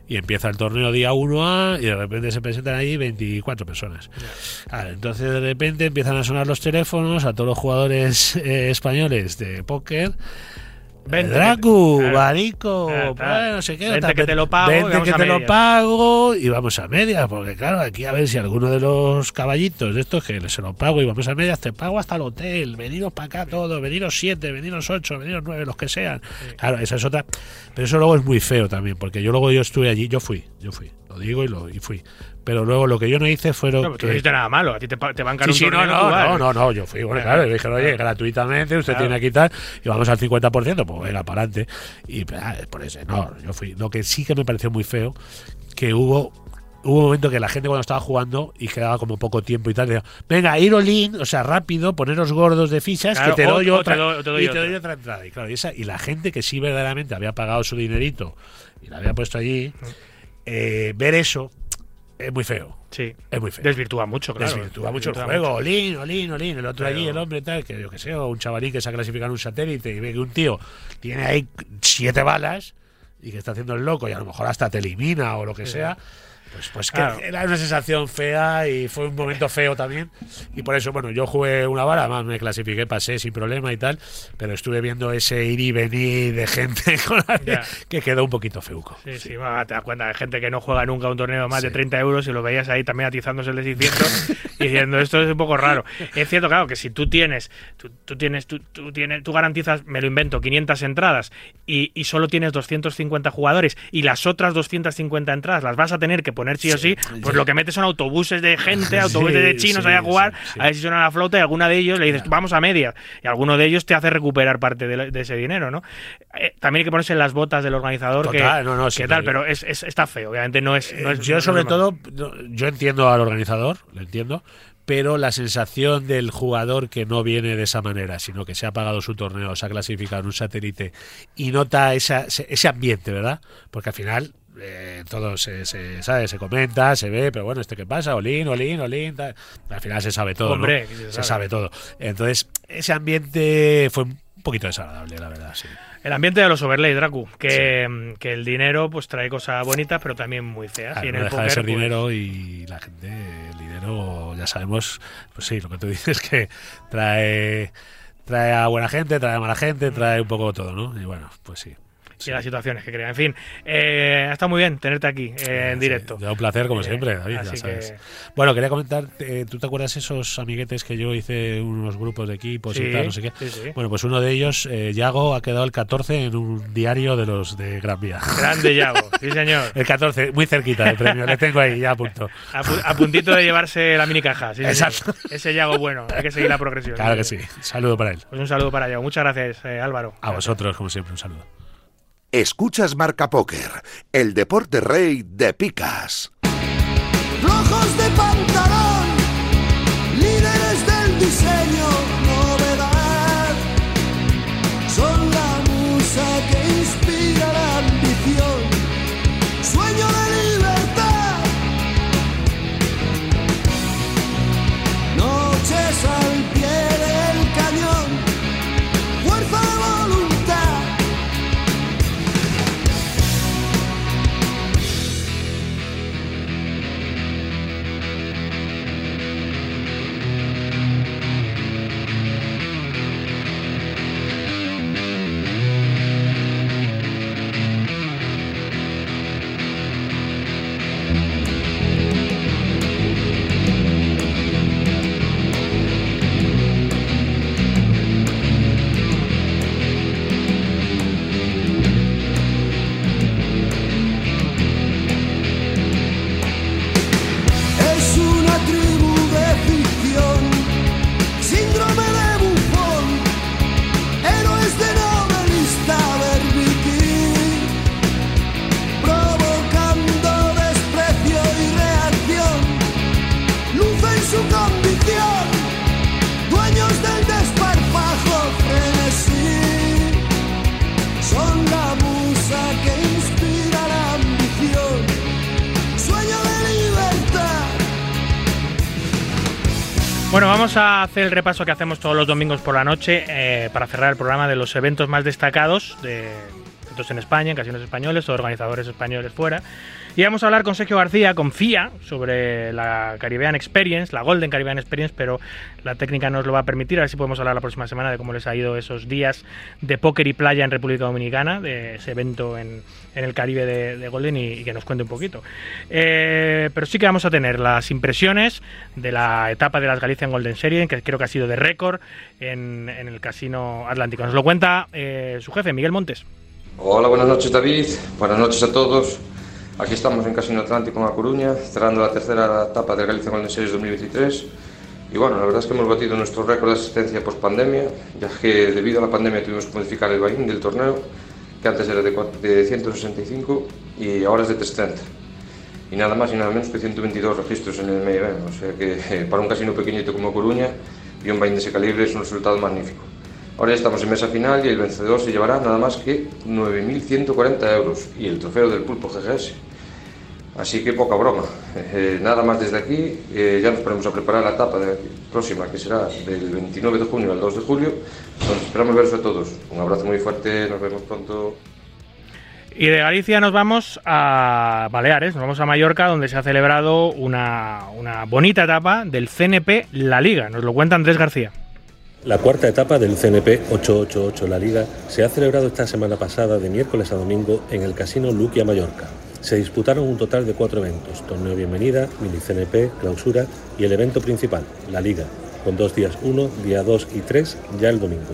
Y empieza el torneo día 1A y de repente se presentan ahí 24 personas. Claro, entonces de repente empiezan a sonar los teléfonos a todos los jugadores eh, españoles de póker. Vente, Dracu, claro. Barico, Claro, claro. bueno, no sé qué. Vente que te lo pago Vente vamos que a te lo pago y vamos a medias. Porque claro, aquí a ver si alguno de los caballitos de estos que se lo pago y vamos a medias, te pago hasta el hotel. Veniros para acá todos, veniros siete, veniros ocho, veniros nueve, los que sean. Claro, esa es otra. Pero eso luego es muy feo también, porque yo luego yo estuve allí, yo fui, yo fui. Lo digo y lo y fui. Pero luego lo que yo no hice fueron. No, pero tú no hiciste nada malo. A ti te, te bancan Sí, un sí, no, no, no, no, no, yo fui, bueno, claro, y dijeron, oye, gratuitamente, usted Claro. tiene que quitar, y vamos al 50%, pues venga, para adelante. Y ah, por eso, no, yo fui. Lo que sí que me pareció muy feo, que hubo hubo un momento que la gente cuando estaba jugando y quedaba como poco tiempo y tal, decía, venga, ir all o sea, rápido, poneros gordos de fichas, Claro, que te o- doy o te otra, doy- o te doy y te doy otra entrada. Y claro, y, esa, y la gente que sí verdaderamente había pagado su dinerito y la había puesto allí, eh, ver eso es muy feo. Sí. Es muy feo. Desvirtúa mucho, claro. Desvirtúa mucho el Desvirtúa juego. mucho. Olín, olín, olín. El otro Pero- allí, el hombre tal, que yo que sé, o un chavalín que se ha clasificado en un satélite y ve que un tío tiene ahí siete balas y que está haciendo el loco y a lo mejor hasta te elimina o lo que Sí. sea. Pues, pues que Claro. era una sensación fea y fue un momento feo también. Y por eso, bueno, yo jugué una bala, además me clasifiqué, pasé sin problema y tal, pero estuve viendo ese ir y venir de gente con la Ya. que quedó un poquito feuco. Sí, sí, bueno, te das cuenta de gente que no juega nunca un torneo más de 30 euros y lo veías ahí también atizándose el de 600 y diciendo esto es un poco raro. Es cierto, claro, que si tú tienes, tú, tú tienes, tú, tú tienes, tú garantizas, me lo invento, 500 entradas y, y solo tienes 250 jugadores y las otras 250 entradas las vas a tener que poner sí o sí, pues lo que metes son autobuses de gente, autobuses de chinos ahí a jugar, a ver si suena la flauta y alguna de ellos le dices, vamos a medias y alguno de ellos te hace recuperar parte de, de ese dinero, ¿no? Eh, también hay que ponerse en las botas del organizador que, Total, no, no, sí, que tal, pero- es, es- está feo, obviamente no es... no es- Eh, yo no sobre normal. todo, no, yo entiendo al organizador, lo entiendo, pero la sensación del jugador que no viene de esa manera, sino que se ha pagado su torneo, se ha clasificado en un satélite y nota esa, ese ambiente, ¿verdad? Porque al final eh, todo se, se sabe, se comenta, se ve, pero bueno, ¿este qué pasa? Olín, olín, olín, tal. Al final se sabe todo, se se sabe. sabe todo. Entonces, ese ambiente fue un poquito desagradable, la verdad, sí. El ambiente de los overlay, Dracu, que, que el dinero pues trae cosas bonitas, pero también muy feas. Claro, y en no el deja de ser pues, dinero y la gente, el dinero, ya sabemos, pues sí, lo que tú dices que trae trae a buena gente, trae a mala gente, trae un poco todo, ¿no? Y bueno, pues sí. Y las situaciones que crea. En fin, eh, ha estado muy bien tenerte aquí eh, en directo. Ya un placer, como Eh, siempre, David, ya sabes. que- Bueno, quería comentar, eh, ¿tú te acuerdas esos amiguetes que yo hice unos grupos de equipos Sí, y tal, no sé qué? sí, sí. Bueno, pues uno de ellos, Yago, ha quedado el 14 en un diario de los de Gran Vía. Grande Yago, sí señor. El 14, muy cerquita del premio, le tengo ahí ya a punto. A, pu- a puntito de llevarse la mini caja. sí, señor. Exacto. Ese Yago bueno, hay que seguir la progresión. Claro que sí. Saludo para él. Pues un saludo para Yago. Muchas gracias, eh, Álvaro. A vosotros, como siempre, un saludo. Escuchas Marca Póker, el deporte rey de picas. Flojos de pantalón, líderes del diseño, a hacer el repaso que hacemos todos los domingos por la noche eh, para cerrar el programa de los eventos más destacados de en España, en casinos españoles o organizadores españoles fuera. Y vamos a hablar con Sergio García, con FIA, sobre la Caribbean Experience, la Golden Caribbean Experience, pero la técnica nos lo va a permitir. A ver si podemos hablar la próxima semana de cómo les ha ido esos días de póker y playa en República Dominicana, de ese evento en, en el Caribe de, de Golden y, que nos cuente un poquito. Eh, pero sí que vamos a tener las impresiones de la etapa de las Galician Golden Series, que creo que ha sido de récord en, en el Casino Atlántico. Nos lo cuenta eh, su jefe, Miguel Montes. Hola, buenas noches David, buenas noches a todos. Aquí estamos en Casino Atlántico, en A Coruña, cerrando la tercera etapa del Galicia Golden Series 2023. Y bueno, la verdad es que hemos batido nuestro récord de asistencia post pandemia, ya que debido a la pandemia tuvimos que modificar el buy del torneo, que antes era de, 4, de 165 y ahora es de 330. Y nada más y nada menos que 122 registros en el medio event. O sea que eh, para un casino pequeñito como Coruña y un buy de ese calibre es un resultado magnífico. Ahora ya estamos en mesa final y el vencedor se llevará nada más que 9.140 euros y el trofeo del pulpo GGS. Así que poca broma. Eh, nada más desde aquí, eh, ya nos ponemos a preparar la etapa de- próxima, que será del 29 de junio al 2 de julio, donde esperamos veros a todos. Un abrazo muy fuerte, nos vemos pronto. Y de Galicia nos vamos a Baleares, nos vamos a Mallorca, donde se ha celebrado una, una bonita etapa del CNP La Liga. Nos lo cuenta Andrés García. La cuarta etapa del CNP 888 La Liga se ha celebrado esta semana pasada de miércoles a domingo en el Casino Luquia Mallorca. Se disputaron un total de cuatro eventos, torneo bienvenida, mini CNP, clausura y el evento principal, la Liga, con dos días 1, día 2 y 3 ya el domingo.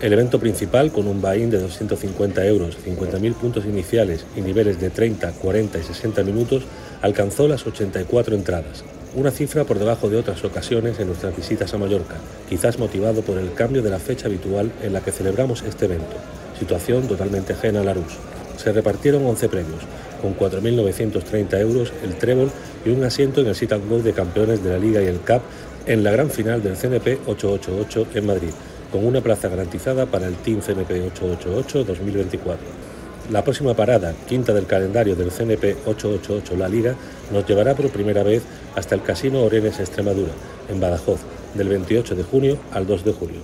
El evento principal, con un buy-in de 250 euros, 50.000 puntos iniciales y niveles de 30, 40 y 60 minutos, alcanzó las 84 entradas, una cifra por debajo de otras ocasiones en nuestras visitas a Mallorca, quizás motivado por el cambio de la fecha habitual en la que celebramos este evento, situación totalmente ajena a la RUS. Se repartieron 11 premios, con 4.930 euros el trébol y un asiento en el sit and de campeones de la Liga y el CAP en la gran final del CNP 888 en Madrid, con una plaza garantizada para el Team CNP 888 2024. La próxima parada, quinta del calendario del CNP 888 La Liga, nos llevará por primera vez hasta el Casino Orenes Extremadura, en Badajoz, del 28 de junio al 2 de julio.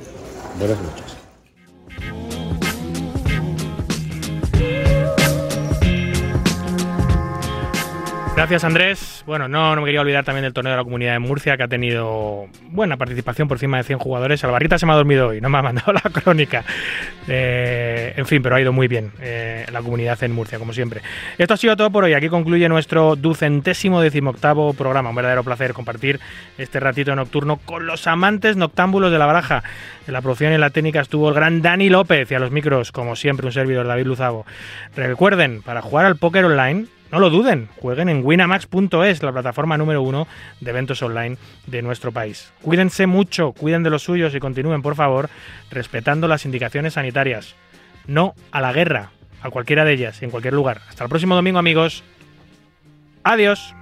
Buenas noches. Gracias Andrés. Bueno, no, no me quería olvidar también del torneo de la comunidad de Murcia, que ha tenido buena participación por encima de 100 jugadores. Alvarita se me ha dormido hoy, no me ha mandado la crónica. Eh, en fin, pero ha ido muy bien eh, la comunidad en Murcia, como siempre. Esto ha sido todo por hoy. Aquí concluye nuestro ducentésimo decimoctavo programa. Un verdadero placer compartir este ratito nocturno con los amantes noctámbulos de la baraja. En la producción y en la técnica estuvo el gran Dani López y a los micros, como siempre, un servidor David Luzago. Recuerden, para jugar al póker online, no lo duden, jueguen en winamax.es, la plataforma número uno de eventos online de nuestro país. Cuídense mucho, cuiden de los suyos y continúen, por favor, respetando las indicaciones sanitarias. No a la guerra. a cualquiera de ellas, en cualquier lugar. Hasta el próximo domingo, amigos. Adiós.